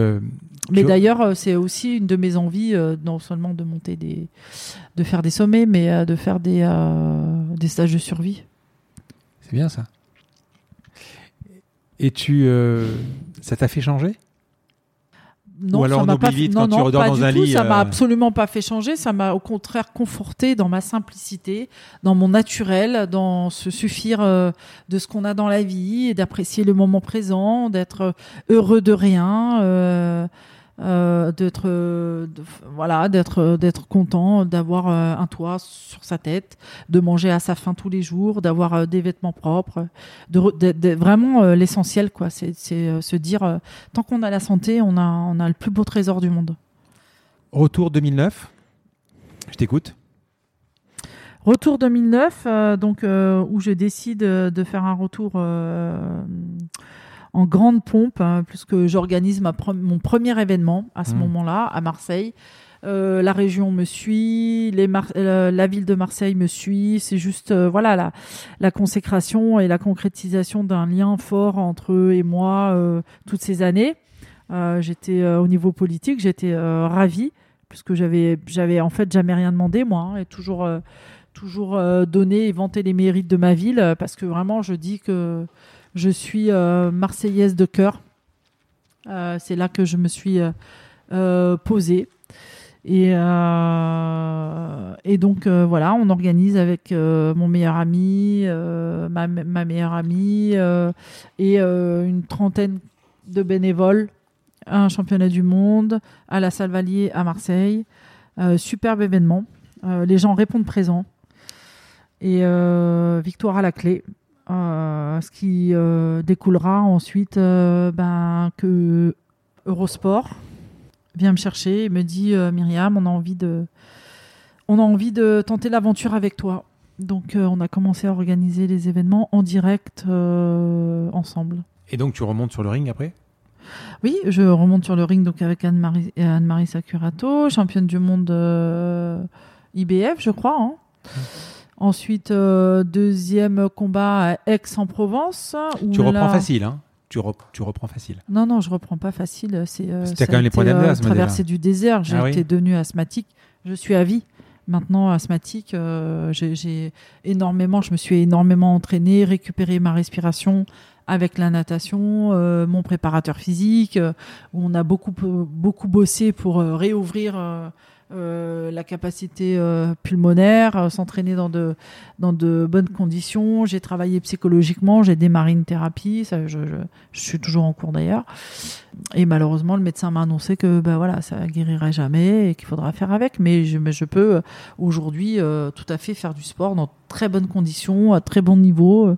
Mais d'ailleurs, c'est aussi une de mes envies, euh, non seulement de monter des, de faire des sommets, mais euh, de faire des, euh, des stages de survie. c'est bien ça. Et tu ça t'a fait changer? Non, Ou alors ça on oublie non, tu redors pas dans du un tout, lit, Ça m'a euh. absolument pas fait changer. Ça m'a au contraire conforté dans ma simplicité, dans mon naturel, dans se suffire euh, de ce qu'on a dans la vie et d'apprécier le moment présent, d'être heureux de rien. Euh, d'être euh, voilà d'être d'être content d'avoir euh, un toit sur sa tête de manger à sa faim tous les jours d'avoir euh, des vêtements propres de, re- de- de- vraiment l'essentiel quoi c'est se dire tant qu'on a la santé on a on a le plus beau trésor du monde Retour 2009. Je t'écoute. Retour 2009, euh, donc où je décide de faire un retour en grande pompe, hein, puisque j'organise pre- mon premier événement à ce Mhm. moment-là à Marseille. Euh, la région me suit, les Mar- euh, la ville de Marseille me suit. C'est juste euh, voilà la, la consécration et la concrétisation d'un lien fort entre eux et moi euh, toutes ces années. J'étais au niveau politique, j'étais ravie puisque j'avais j'avais en fait jamais rien demandé moi hein, et toujours toujours donné et vanté les mérites de ma ville parce que vraiment je dis que je suis euh, marseillaise de cœur. Euh, c'est là que je me suis euh, posée. Et, donc voilà, on organise avec mon meilleur ami, ma, meilleure amie et une trentaine de bénévoles un championnat du monde à la Salle Vallier à Marseille. Superbe événement. Les gens répondent présents. Et victoire à la clé. Euh, ce qui euh, découlera ensuite euh, ben, que Eurosport vient me chercher et me dit Myriam, on a envie de, on a envie de tenter l'aventure avec toi. Donc euh, on a commencé à organiser les événements en direct euh, ensemble. Et donc tu remontes sur le ring après? Oui, je remonte sur le ring donc avec Anne-Marie Anne Sakurato, championne du monde euh, IBF, je crois. hein. Ensuite, euh, deuxième combat à Aix-en-Provence. Tu reprends là- facile, hein tu, rep- tu reprends facile. Non, non, je reprends pas facile. C'est euh, quand même les problèmes euh, Traversée du désert. J'ai Ah oui été devenue asthmatique. Je suis à vie. Maintenant, asthmatique, euh, j'ai- j'ai énormément, je me suis énormément entraînée, récupéré ma respiration avec la natation, euh, mon préparateur physique, euh, où on a beaucoup, beaucoup bossé pour euh, réouvrir euh, la capacité euh, pulmonaire, euh, s'entraîner dans de, dans de bonnes conditions. J'ai travaillé psychologiquement, j'ai démarré une thérapie, je, suis toujours en cours d'ailleurs. Et malheureusement, le médecin m'a annoncé que ben voilà, ça guérirait jamais et qu'il faudra faire avec. Mais je, mais je peux aujourd'hui tout à fait faire du sport dans très bonnes conditions, à très bon niveau,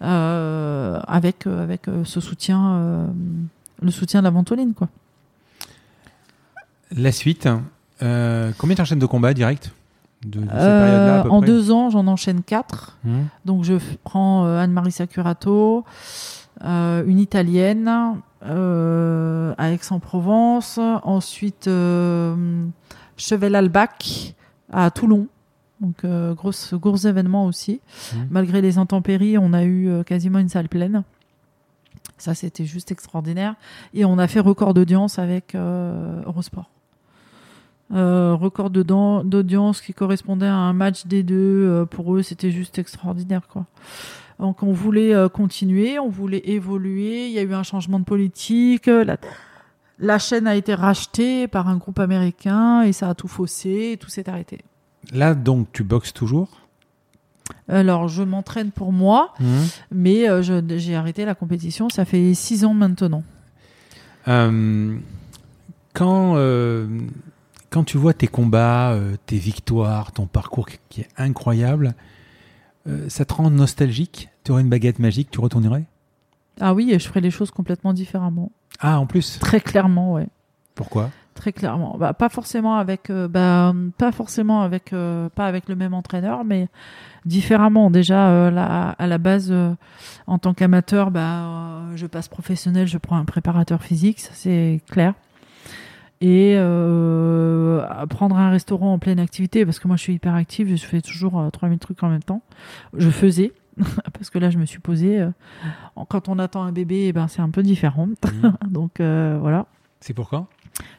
avec, avec ce soutien, le soutien de la ventoline. Quoi. La suite, euh, combien tu enchaînes de combats direct de, de Euh, en près deux ans, j'en enchaîne quatre. Hum. Donc je prends euh, Anne-Marie Sakurato, euh, une italienne euh, à Aix-en-Provence, ensuite Chevel Albac à Toulon. Donc grosse, gros événement aussi. Mhm. Malgré les intempéries, on a eu quasiment une salle pleine. Ça, c'était juste extraordinaire. Et on a fait record d'audience avec Eurosport. Euh, record d'audience qui correspondait à un match des deux. Euh, pour eux, c'était juste extraordinaire. Quoi. Donc on voulait euh, continuer, on voulait évoluer. Il y a eu un changement de politique. La, la chaîne a été rachetée par un groupe américain et ça a tout faussé et tout s'est arrêté. Là, donc, tu boxes toujours? Alors je m'entraîne pour moi, Hum. mais euh, j'ai arrêté la compétition. Ça fait six ans maintenant. Euh, quand, euh, quand tu vois tes combats, euh, tes victoires, ton parcours qui- est incroyable, euh, ça te rend nostalgique? Tu aurais une baguette magique, tu retournerais? Ah oui, et je ferai les choses complètement différemment. Ah, en plus? Très clairement, ouais. Pourquoi? Très clairement. Bah, pas forcément avec, euh, bah, pas forcément avec, euh, pas avec le même entraîneur, mais différemment. Déjà, euh, là, à la base, en tant qu'amateur, bah, je passe professionnel, je prends un préparateur physique, ça c'est clair. Et euh, prendre un restaurant en pleine activité, parce que moi je suis hyper active, je fais toujours euh, 3000 trucs en même temps. Je faisais, parce que là je me suis posée. euh, quand on attend un bébé, eh ben, c'est un peu différent. Hum. Donc euh, voilà. C'est pour quand?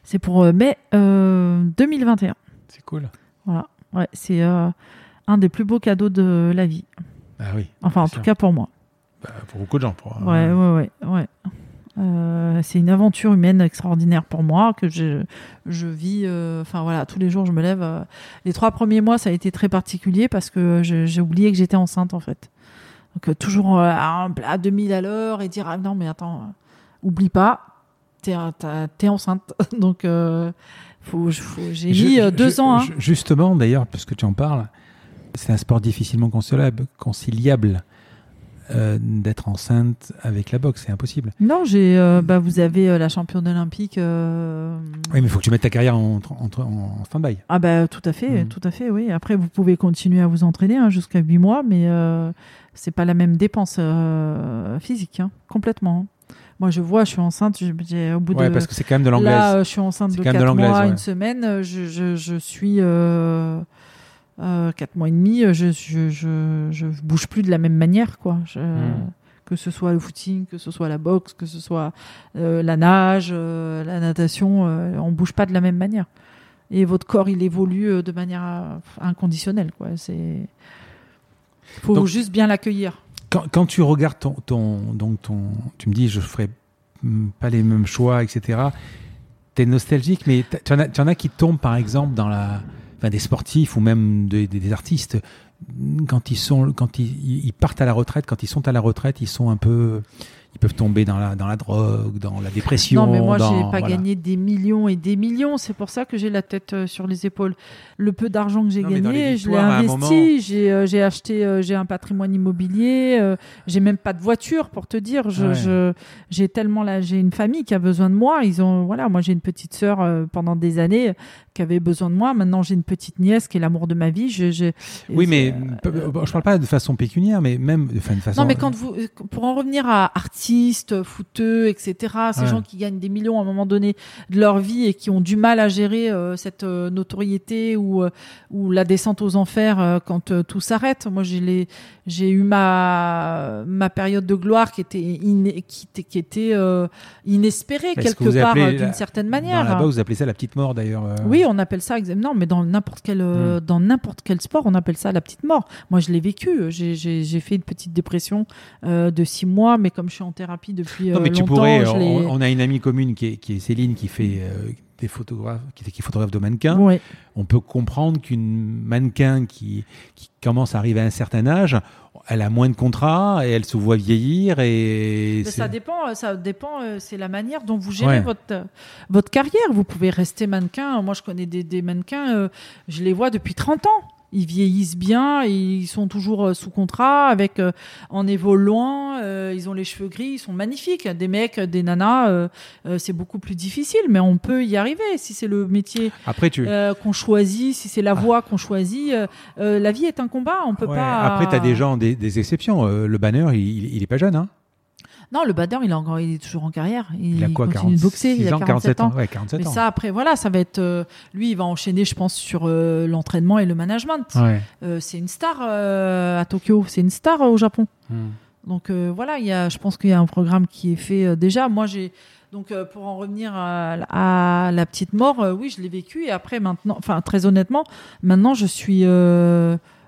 C'est pour mai euh, 2021. C'est cool. Voilà. Ouais, c'est un des plus beaux cadeaux de la vie. Ah oui, Enfin, en tout cas pour moi. Bah, pour beaucoup de gens. Pour, Ouais, ouais, ouais, ouais. Euh, c'est une aventure humaine extraordinaire pour moi que je, je vis. euh, Enfin voilà, tous les jours je me lève. euh. les trois premiers mois, ça a été très particulier parce que j'ai oublié que j'étais enceinte en fait. Donc toujours à, un- à 2000 à l'heure et dire ah non mais attends, oublie pas, t'es enceinte. Donc faut, faut- j'ai mis je- deux je- ans. hein. Justement, d'ailleurs, parce que tu en parles, c'est un sport difficilement conciliable, conciliable euh, d'être enceinte avec la boxe. C'est impossible. Non, j'ai. euh, bah, vous avez euh, la championne olympique. Oui, mais il faut que tu mettes ta carrière en, en, en- stand-by. Ah bah tout à fait, Mhm. tout à fait, oui. Après, vous pouvez continuer à vous entraîner hein, jusqu'à 8 mois, mais c'est pas la même dépense physique, hein, complètement. Moi, je vois, je suis enceinte, je- au bout Ouais, de... parce que c'est quand même de l'anglaise. Là, je suis enceinte de quand même 4 de mois, ouais. une semaine, je, je, je suis... Euh, 4 mois et demi, euh, je, je, je, je bouge plus de la même manière, quoi. Je- Mhm. Que ce soit le footing, que ce soit la boxe, que ce soit euh, la nage, euh, la natation, on bouge pas de la même manière. Et votre corps, il évolue de manière inconditionnelle, quoi. C'est... Faut Donc- juste bien l'accueillir. Quand, quand tu regardes ton, ton, donc ton, tu me dis, je ferai mm, pas les mêmes choix, etc. T'es nostalgique, mais tu en, tu en as qui tombent, par exemple, dans la, des sportifs ou même des, artistes quand ils sont, quand ils partent à la retraite, quand ils sont à la retraite, ils sont un peu, ils peuvent tomber dans la, dans la drogue, dans la dépression. Non, mais moi, dans- j'ai pas voilà. gagné des millions et des millions. C'est pour ça que j'ai la tête euh, sur les épaules. Le peu d'argent que j'ai gagné, je l'ai investi. J'ai euh, j'ai acheté, euh, j'ai un patrimoine immobilier. j'ai même pas de voiture pour te dire. Je, Ouais. je- j'ai tellement là, j'ai une famille qui a besoin de moi. Ils ont, voilà, moi j'ai une petite sœur pendant des années qui avait besoin de moi. Maintenant j'ai une petite nièce qui est l'amour de ma vie. Je, je- Oui, mais euh, je parle pas de façon pécuniaire, mais même de façon. Non, mais quand vous, pour en revenir à artistes, footeux, etc., ces Ouais. gens qui gagnent des millions à un moment donné de leur vie et qui ont du mal à gérer euh, cette euh, notoriété ou, euh, ou la descente aux enfers quand tout s'arrête. Moi, j'ai eu ma ma période de gloire qui était iné- qui, était- qui était inespérée que quelque part d'une certaine manière. Là-bas, vous appelez ça la petite mort d'ailleurs. Oui, on appelle ça. Non, mais dans n'importe quel Hmm. dans n'importe quel sport, on appelle ça la petite mort. Moi, je l'ai vécu. J'ai- fait une petite dépression de six mois, mais comme je suis en thérapie depuis Non, euh, tu longtemps, pourrais. On, on a une amie commune qui est, qui est Céline qui fait euh, des photographes, qui, qui est photographe de mannequins. Ouais. On peut comprendre qu'une mannequin qui, qui commence à arriver à un certain âge, elle a moins de contrats et elle se voit vieillir et. Ça dépend. euh, Ça dépend. C'est la manière dont vous gérez Ouais. votre votre carrière. Vous pouvez rester mannequin. Moi, je connais des, des mannequins. je les vois depuis 30 ans. Ils vieillissent bien, ils sont toujours euh, sous contrat, avec euh, en évoluant. euh, ils ont les cheveux gris, ils sont magnifiques. Des mecs, des nanas, euh, euh, c'est beaucoup plus difficile, mais on peut y arriver si c'est le métier Après, tu. qu'on choisit, si c'est la Ah. voie qu'on choisit. la vie est un combat, on peut Ouais, pas. Après, tu as des gens, des, des exceptions. Le banner, il, il, il est pas jeune. Hein Non, le badeur, il, il est toujours en carrière. Il, il a quoi continue de boxer. Il a 47 ans. Ouais, 47 Mais ans. ça, après, voilà, ça va être. euh, lui, il va enchaîner, je pense, sur euh, l'entraînement et le management. Ouais. Euh, c'est une star à Tokyo, c'est une star au Japon. Hmm. Donc voilà, il y a, je pense qu'il y a un programme qui est fait déjà. Moi, j'ai. Donc pour en revenir à, à la petite mort, oui, je l'ai vécu. Et après, maintenant, enfin, très honnêtement, maintenant, je suis.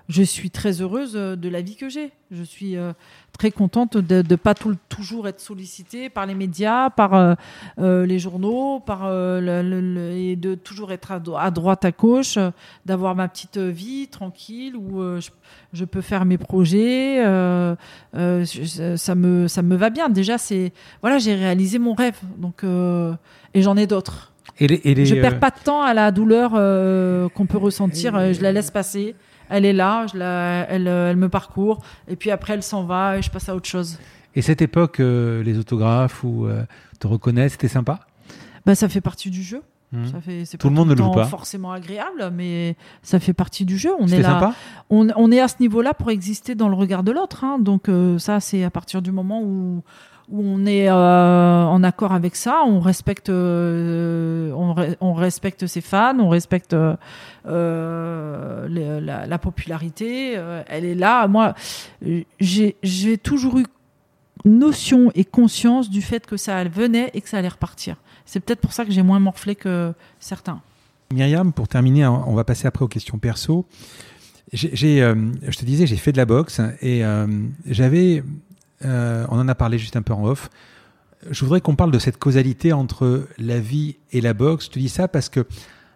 Je suis très heureuse euh, de la vie que j'ai. Je suis euh, très contente de ne pas tout, toujours être sollicitée par les médias, par euh, euh, les journaux, par le- le- le- et de toujours être à, droite, à gauche, d'avoir ma petite vie tranquille où je, je peux faire mes projets. je- ça me ça me va bien. Déjà, c'est voilà, j'ai réalisé mon rêve. Donc et j'en ai d'autres. Et les, et les, Je perds pas de temps à la douleur qu'on peut ressentir. Je la laisse passer. Elle est là, je la, elle, euh, elle me parcourt, et puis après elle s'en va et je passe à autre chose. Et cette époque, euh, les autographes ou euh, te reconnaissent, c'était sympa? Bah, ça fait partie du jeu. Hmm. Ça fait, c'est Tout pas le monde ne le temps joue pas. forcément agréable, mais ça fait partie du jeu. On est là, sympa? On, on est à ce niveau-là pour exister dans le regard de l'autre. hein. Donc euh, ça, c'est à partir du moment où, où on est euh, en accord avec ça, on respecte, euh, on, re- on respecte ses fans, on respecte euh, la, la popularité. elle est là. Moi, j'ai toujours eu notion et conscience du fait que ça venait et que ça allait repartir. C'est peut-être pour ça que j'ai moins morflé que certains. Myriam, pour terminer, on va passer après aux questions perso. Je te disais, j'ai fait de la boxe et j'avais, euh, on en a parlé juste un peu en off. Je voudrais qu'on parle de cette causalité entre la vie et la boxe. Je te dis ça parce que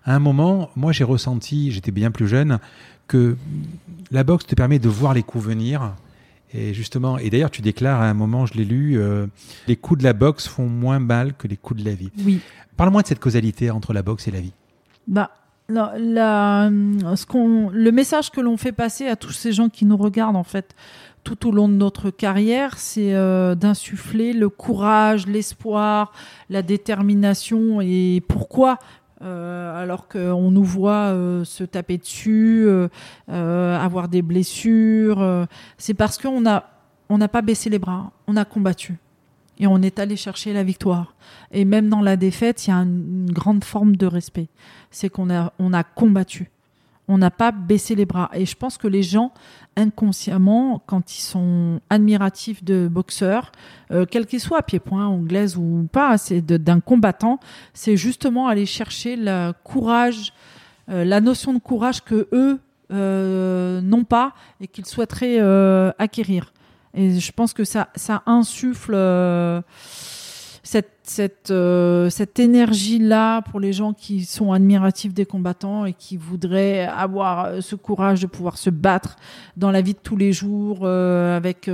à un moment, moi, j'ai ressenti, j'étais bien plus jeune, que la boxe te permet de voir les coups venir. Et justement, et d'ailleurs, tu déclares à un moment, je l'ai lu, euh, les coups de la boxe font moins mal que les coups de la vie. Oui. Parle-moi de cette causalité entre la boxe et la vie. Bah, la, la- ce qu'on, le message que l'on fait passer à tous ces gens qui nous regardent en fait tout au long de notre carrière, c'est euh, d'insuffler le courage, l'espoir, la détermination et pourquoi. euh, alors qu'on nous voit euh, se taper dessus, euh, euh, avoir des blessures, euh, c'est parce qu'on a on n'a pas baissé les bras, on a combattu et on est allé chercher la victoire. Et même dans la défaite, il y a une grande forme de respect. C'est qu'on a, on a combattu. On n'a pas baissé les bras. Et je pense que les gens, inconsciemment, quand ils sont admiratifs de boxeurs, euh, quel qu'il soit, pied-point, anglaise ou pas, c'est d'un combattant, c'est justement aller chercher le courage, euh, la notion de courage que eux euh, n'ont pas et qu'ils souhaiteraient acquérir. Et je pense que ça insuffle. Cette cette euh, cette énergie là pour les gens qui sont admiratifs des combattants et qui voudraient avoir euh, ce courage de pouvoir se battre dans la vie de tous les jours euh, avec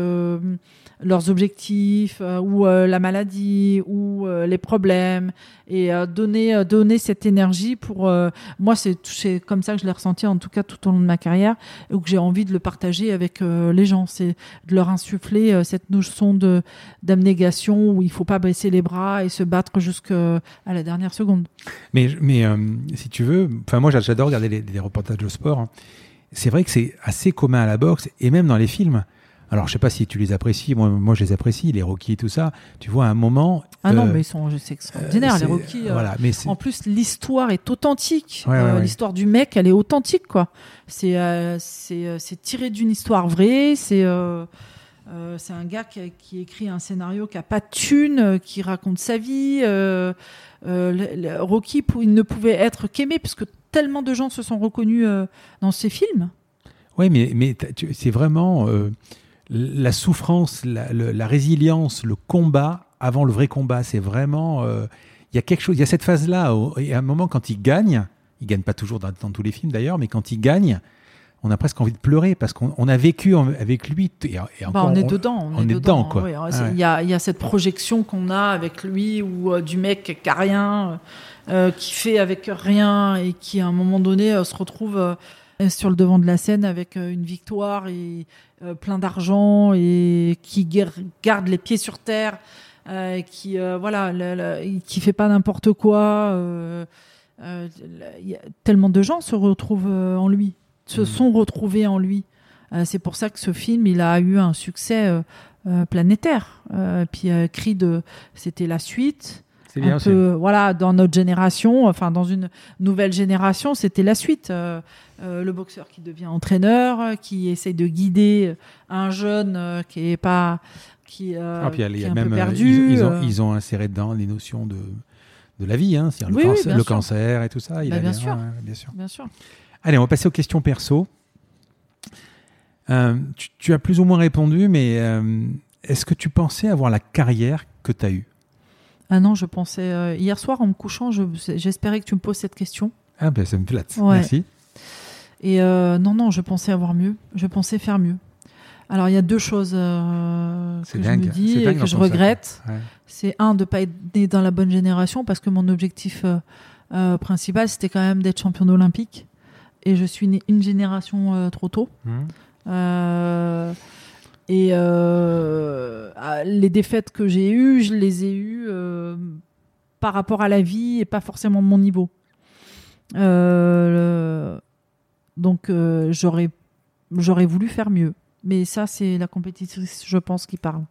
leurs objectifs euh, ou euh, la maladie ou euh, les problèmes et donner donner cette énergie pour moi c'est comme ça que je l'ai ressenti en tout cas tout au long de ma carrière et que j'ai envie de le partager avec les gens c'est de leur insuffler cette notion de d'abnégation où il faut pas baisser les bras et se battre jusqu'à la dernière seconde Mais, mais si tu veux, enfin moi j'adore regarder les, les reportages de sport. hein. C'est vrai que c'est assez commun à la boxe et même dans les films. Alors je sais pas si tu les apprécies, moi, moi je les apprécie, les Rocky et tout ça. Tu vois à un moment. ah non euh, mais ils sont c'est extraordinaire euh, les Rocky euh, Voilà, mais En plus, l'histoire est authentique. Ouais, ouais, ouais. L'histoire du mec, elle est authentique, quoi. C'est tiré d'une histoire vraie. C'est euh, c'est un gars qui, écrit un scénario qui a pas de thune, euh, qui raconte sa vie. Euh, le- le- Rocky, il ne pouvait être qu'aimé parce que tellement de gens se sont reconnus dans ses films. Ouais, mais, mais c'est vraiment la souffrance, la, la résilience, le combat avant le vrai combat. C'est vraiment. euh, Il y a quelque chose, il y a cette phase-là. Et à un moment, quand il gagne, il gagne pas toujours dans tous les films d'ailleurs, mais quand il gagne, on a presque envie de pleurer parce qu'on on a vécu en- avec lui. Et, et Bah, on est dedans. On, on est dedans, quoi. Ah. Il y, a, il y a cette projection qu'on a avec lui ou euh, du mec qui a rien, euh, qui fait avec rien et qui à un moment donné euh, se retrouve euh, sur le devant de la scène avec euh, une victoire et euh, plein d'argent et qui garde les pieds sur terre, euh, qui euh, voilà, qui fait pas n'importe quoi. euh, euh, il y a tellement de gens se retrouvent euh, en lui, se Mhm. sont retrouvés en lui. Euh, c'est pour ça que ce film, il a eu un succès euh, euh, planétaire. Puis Creed, c'était la suite. c'est bien peu, voilà, dans notre génération, enfin dans une nouvelle génération, c'était la suite. Le boxeur qui devient entraîneur, qui essaye de guider un jeune qui est pas, qui, Ah, puis qui y est a un même, peu perdu. ils, ils ont, ils ont inséré dedans les notions de, de la vie, hein, c'est-à-dire Oui, le, oui, cancer, le et tout ça. Il Bah, a bien bien, sûr. ouais, ouais, bien sûr. Bien sûr. Allez, on va passer aux questions perso. Euh, tu, tu as plus ou moins répondu, mais euh, est-ce que tu pensais avoir la carrière que tu as eue? Ah non, je pensais euh, hier soir en me couchant, je- j'espérais que tu me poses cette question. Ah ben ça me flatte, Ouais. merci. Et non, non, je pensais avoir mieux. Je pensais faire mieux. Alors il y a deux choses euh, que je me dis et que je regrette. Ouais. C'est un de pas être né dans la bonne génération parce que mon objectif euh, euh, principal c'était quand même d'être championne olympique et je suis née une génération euh, trop tôt. Mhm. Euh, et euh, ah, les défaites que j'ai eues, je les ai eues par rapport à la vie et pas forcément mon niveau. Le- donc j'aurais j'aurais voulu faire mieux. Mais ça, c'est la compétitrice, je pense, qui parle.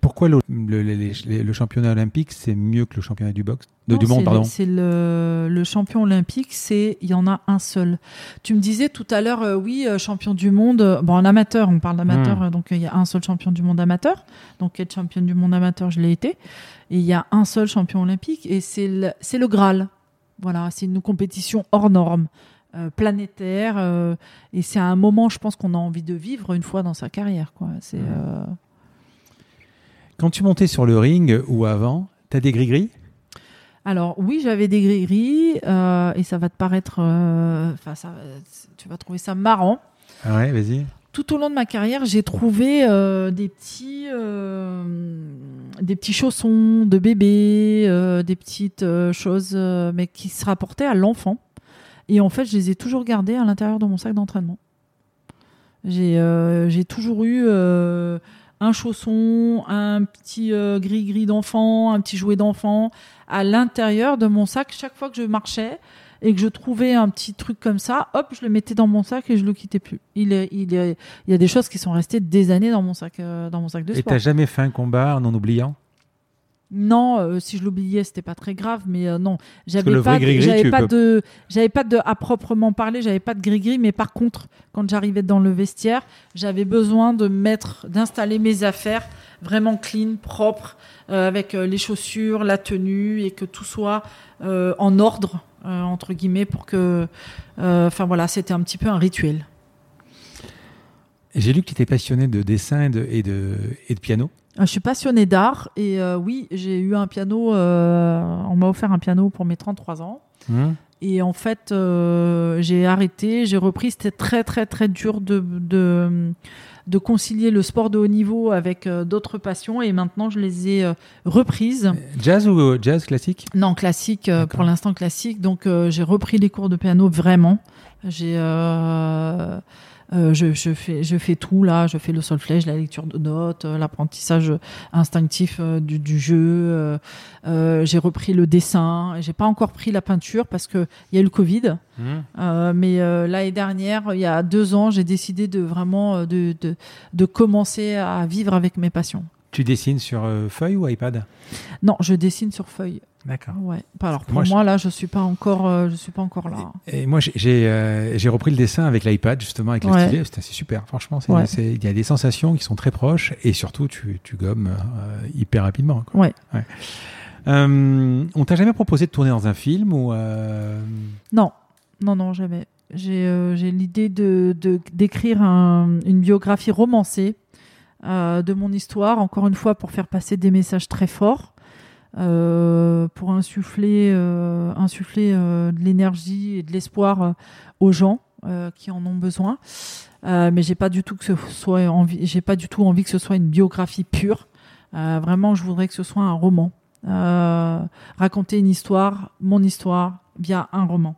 Pourquoi le, championnat olympique, c'est mieux que le championnat du boxe? De, Non, Du monde, c'est pardon le- C'est le, le champion olympique, c'est il y en a un seul. Tu me disais tout à l'heure, euh, oui, euh, champion du monde. euh, Bon, en amateur, on parle d'amateur, Hmm. donc euh, il y a un seul champion du monde amateur. Donc être championne du monde amateur, je l'ai été. Et il y a un seul champion olympique, et c'est le, c'est le Graal. Voilà, c'est une compétition hors norme, euh, planétaire, euh, et c'est un moment, je pense, qu'on a envie de vivre une fois dans sa carrière. Quoi. C'est Hmm. euh, Quand tu montais sur le ring ou avant, t'as des gris-gris? Alors oui, j'avais des gris-gris euh, et ça va te paraître, euh, enfin tu vas trouver ça marrant. Ah ouais, vas-y. Tout au long de ma carrière, j'ai trouvé euh, des petits, des petits chaussons de bébé, des petites choses, mais qui se rapportaient à l'enfant. Et en fait, je les ai toujours gardés à l'intérieur de mon sac d'entraînement. J'ai toujours eu un chausson, un petit euh, gris-gris d'enfant, un petit jouet d'enfant à l'intérieur de mon sac chaque fois que je marchais et que je trouvais un petit truc comme ça, hop, je le mettais dans mon sac et je le quittais plus. Il est, il est, il y a des choses qui sont restées des années dans mon sac, euh, dans mon sac de Et sport. t'as jamais fait un combat en en oubliant? Non, euh, si je l'oubliais, c'était pas très grave, mais euh, non, j'avais pas, j'avais peux- de, j'avais pas de, à proprement parler, j'avais pas de gris-gris, mais par contre, quand j'arrivais dans le vestiaire, j'avais besoin de mettre, d'installer mes affaires vraiment clean, propre, euh, avec euh, les chaussures, la tenue, et que tout soit euh, en ordre euh, entre guillemets pour que, euh, enfin voilà, c'était un petit peu un rituel. J'ai lu que tu étais passionné de dessin et de, et de, et de piano. Euh, Je suis passionnée d'art et euh, oui, j'ai eu un piano. euh, on m'a offert un piano pour mes 33 ans. Hum. Et en fait, euh, j'ai arrêté, j'ai repris. C'était très, très, très dur de, de, de concilier le sport de haut niveau avec d'autres passions. Et maintenant, je les ai reprises. Jazz ou jazz classique? Non, classique, pour l'instant classique. Donc, j'ai repris les cours de piano vraiment. J'ai. Euh, je, je, fais, je fais tout là, je fais le solfège, la lecture de notes, euh, l'apprentissage instinctif euh, du, du jeu. j'ai repris le dessin. J'ai pas encore pris la peinture parce que il y a eu le Covid. Euh, mais l'année dernière, il y a deux ans, j'ai décidé de vraiment de, de, de commencer à vivre avec mes passions. Tu dessines sur euh, feuille ou iPad? Non, je dessine sur feuille. D'accord. Ouais. Alors pour Moi, moi, je- là, je suis pas encore, euh, je suis pas encore là. Et moi, j'ai- euh, repris le dessin avec l'iPad, justement, avec le Ouais. stylet. C'est super. Franchement, Ouais. il y a des sensations qui sont très proches et surtout, tu, tu gommes euh, hyper rapidement. quoi. Ouais. Euh, on t'a jamais proposé de tourner dans un film ou Non, non, non, jamais. J'ai l'idée de de- d'écrire un- une biographie romancée de mon histoire, encore une fois pour faire passer des messages très forts, pour insuffler, euh, insuffler euh, de l'énergie et de l'espoir euh, aux gens euh, qui en ont besoin. Euh, mais j'ai pas du tout que ce soit j'ai pas du tout envie que ce soit une biographie pure. Euh, vraiment, je voudrais que ce soit un roman. Euh, raconter une histoire, mon histoire, via un roman.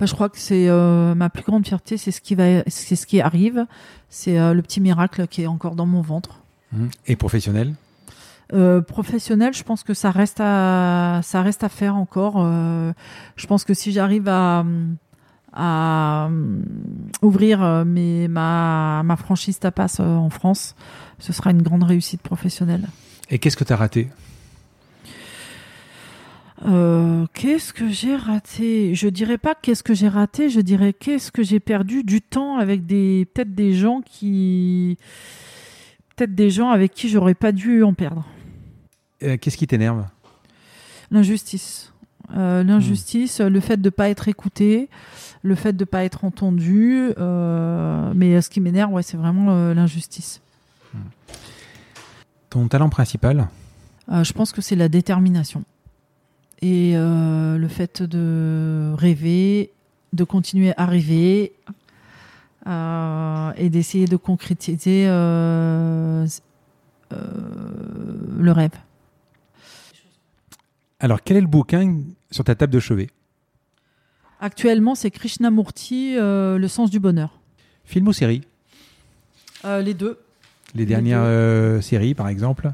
Bah, je crois que c'est euh, ma plus grande fierté, c'est ce qui va, c'est ce qui arrive, c'est euh, le petit miracle qui est encore dans mon ventre. et professionnel? Euh, professionnel, je pense que ça reste à, ça reste à faire encore. Euh, je pense que si j'arrive à, à euh, ouvrir mes, ma, ma franchise tapas en France, ce sera une grande réussite professionnelle. Et qu'est-ce que tu as raté? Euh, qu'est-ce que j'ai raté? Je dirais pas qu'est-ce que j'ai raté, je dirais qu'est-ce que j'ai perdu du temps avec des peut-être des gens qui peut-être des gens avec qui j'aurais pas dû en perdre. Euh, Qu'est-ce qui t'énerve? L'injustice. Euh, L'injustice, le fait de pas être écouté, le fait de pas être entendu. euh, mais ce qui m'énerve, ouais, c'est vraiment euh, l'injustice. Ton talent principal? Je pense que c'est la détermination. Et le fait de rêver, de continuer à rêver et d'essayer de concrétiser le rêve. Alors, quel est le bouquin sur ta table de chevet? Actuellement, c'est Krishnamurti, euh, Le sens du bonheur. Film ou série? Euh, les deux. Les dernières deux. euh, séries, par exemple?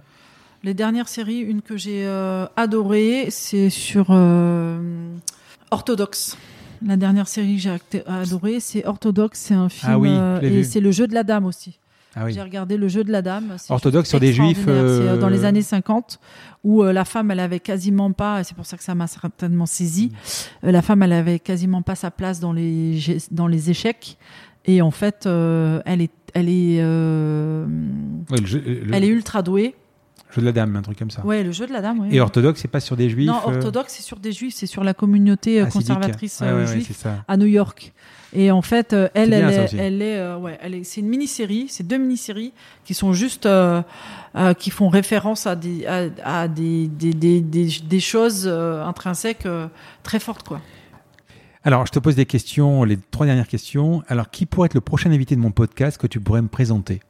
Les dernières séries, une que j'ai euh, adorée, c'est sur Orthodoxe. La dernière série que j'ai adorée, c'est Orthodoxe. C'est un film Ah oui, l'ai et c'est le jeu de la dame aussi. Ah oui. J'ai regardé le jeu de la dame. Orthodoxe sur des juifs. C'est, euh, dans les euh, années 50 où euh, la femme, elle avait quasiment pas, et c'est pour ça que ça m'a certainement saisi. Mm. euh, la femme, elle avait quasiment pas sa place dans les dans les échecs. Et en fait, euh, elle est elle est euh, Ouais, le, jeu, le elle est ultra douée. Jeu de la dame, un truc comme ça. Ouais, le jeu de la dame. Et orthodoxe, c'est pas sur des juifs Non, euh, orthodoxe, c'est sur des juifs, c'est sur la communauté euh, conservatrice euh, ouais, juive à New York. Et en fait, elle, elle, est, elle est, euh, ouais, elle est, c'est une mini-série, c'est deux mini-séries qui sont juste, euh, euh, qui font référence à des, à, à des, des, des, des, des choses intrinsèques très fortes, quoi. Alors, je te pose des questions, les trois dernières questions. Alors, qui pourrait être le prochain invité de mon podcast que tu pourrais me présenter?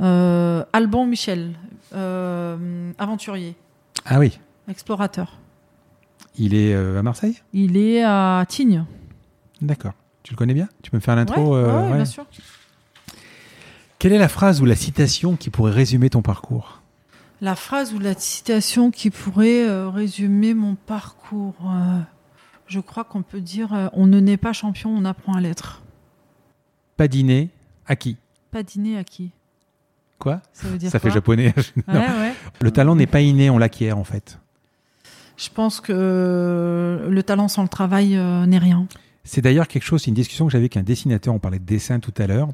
Alban Michel, euh, aventurier, Ah oui, explorateur. il est euh, à Marseille? Il est à Tignes. D'accord. Tu le connais bien? Tu peux me faire l'intro ouais, euh, ouais, ouais. bien sûr. Quelle est la phrase ou la citation qui pourrait résumer ton parcours? La phrase ou la citation qui pourrait euh, résumer mon parcours, euh, je crois qu'on peut dire euh, on ne naît pas champion, on apprend à l'être. Pas dîner, à qui? Pas dîner à qui? Quoi Ça veut dire Ça fait japonais. Ouais, ouais. le talent n'est pas inné, on l'acquiert en fait. Je pense que euh, le talent sans le travail euh, n'est rien. C'est d'ailleurs quelque chose, c'est une discussion que j'avais avec un dessinateur, on parlait de dessin tout à l'heure,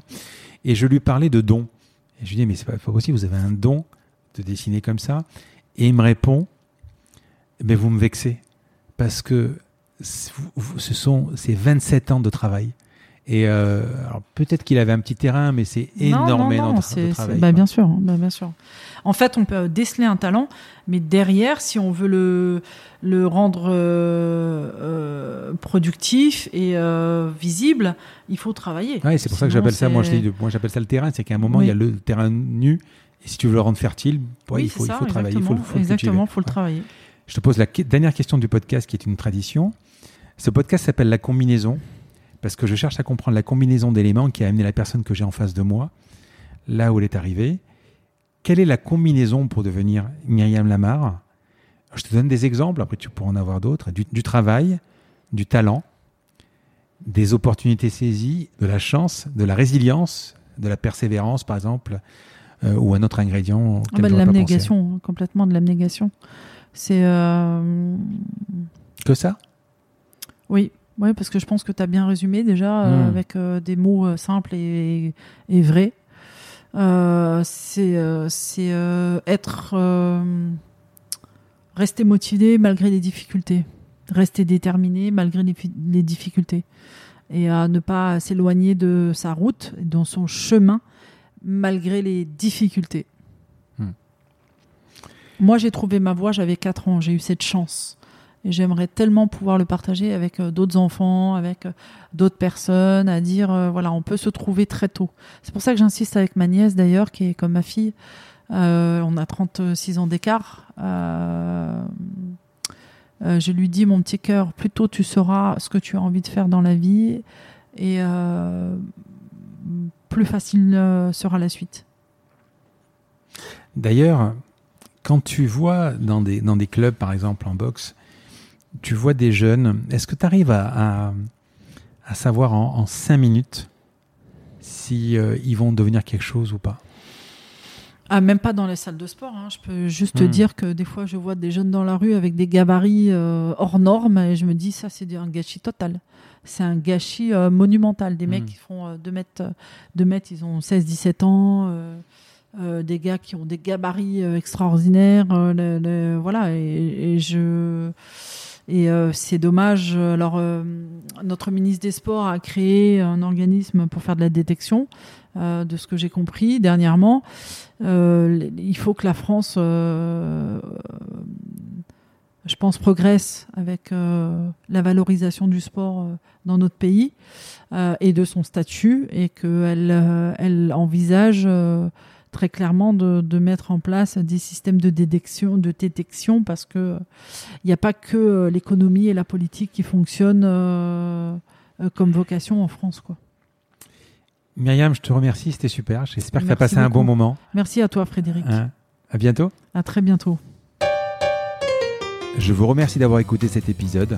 et je lui parlais de don. Et je lui dis, mais c'est pas, possible, vous avez un don de dessiner comme ça. Et il me répond, mais vous me vexez, parce que ce sont ces 27 ans de travail. Et euh, alors peut-être qu'il avait un petit terrain, mais c'est énormément de, travail. Bah, bien sûr, bah, bien sûr. En fait, on peut déceler un talent, mais derrière, si on veut le, le rendre euh, euh, productif et visible, il faut travailler. Ouais, c'est pour ça que j'appelle ça, moi, moi j'appelle ça le terrain, c'est qu'à un moment, il y a le terrain nu, et si tu veux le rendre fertile, il, faut, il faut travailler. Il faut, faut exactement, il faut le travailler. Je te pose la dernière question du podcast qui est une tradition. Ce podcast s'appelle La combinaison parce que je cherche à comprendre la combinaison d'éléments qui a amené la personne que j'ai en face de moi là où elle est arrivée. Quelle est la combinaison pour devenir Myriam Lamar? Je te donne des exemples, après tu pourras en avoir d'autres. Du, travail, du talent, des opportunités saisies, de la chance, de la résilience, de la persévérance par exemple, euh, ou un autre ingrédient. Ah bah, de l'abnégation, complètement de l'abnégation. C'est. Euh, que ça? Oui, oui, parce que je pense que tu as bien résumé déjà euh, hmm. avec euh, des mots euh, simples et, vrais. c'est être. rester motivé malgré les difficultés. Rester déterminé malgré les, difficultés. Et à ne pas s'éloigner de sa route, dans son chemin, malgré les difficultés. Hmm. Moi, j'ai trouvé ma voie, j'avais 4 ans, j'ai eu cette chance. Et j'aimerais tellement pouvoir le partager avec euh, d'autres enfants, avec euh, d'autres personnes, à dire, euh, voilà, on peut se trouver très tôt. C'est pour ça que j'insiste avec ma nièce d'ailleurs, qui est comme ma fille. on a 36 ans d'écart. je lui dis, mon petit cœur, plus tôt tu sauras ce que tu as envie de faire dans la vie, et plus facile sera la suite. D'ailleurs, quand tu vois dans des, dans des clubs, par exemple en boxe, tu vois des jeunes, est-ce que tu arrives à, à, savoir en, cinq minutes si euh, ils vont devenir quelque chose ou pas? Ah, même pas dans les salles de sport. Hein. Je peux juste te hmm. dire que des fois, je vois des jeunes dans la rue avec des gabarits euh, hors normes et je me dis, ça, c'est un gâchis total. C'est un gâchis euh, monumental. Des mecs hmm. qui font 2 mètres, 2 mètres, ils ont 16-17 ans. des gars qui ont des gabarits extraordinaires. voilà, et, et je et euh, c'est dommage. Alors, euh, notre ministre des Sports a créé un organisme pour faire de la détection, euh, de ce que j'ai compris dernièrement. il faut que la France, je pense, progresse avec la valorisation du sport dans notre pays et de son statut, et qu'elle elle envisage très clairement de, mettre en place des systèmes de détection, de détection parce que il n'y a pas que euh, l'économie et la politique qui fonctionnent euh, euh, comme vocation en France, quoi. Myriam, je te remercie, c'était super. J'espère que tu as passé un bon moment. Merci à toi, Frédéric. Hein à bientôt. À très bientôt. Je vous remercie d'avoir écouté cet épisode.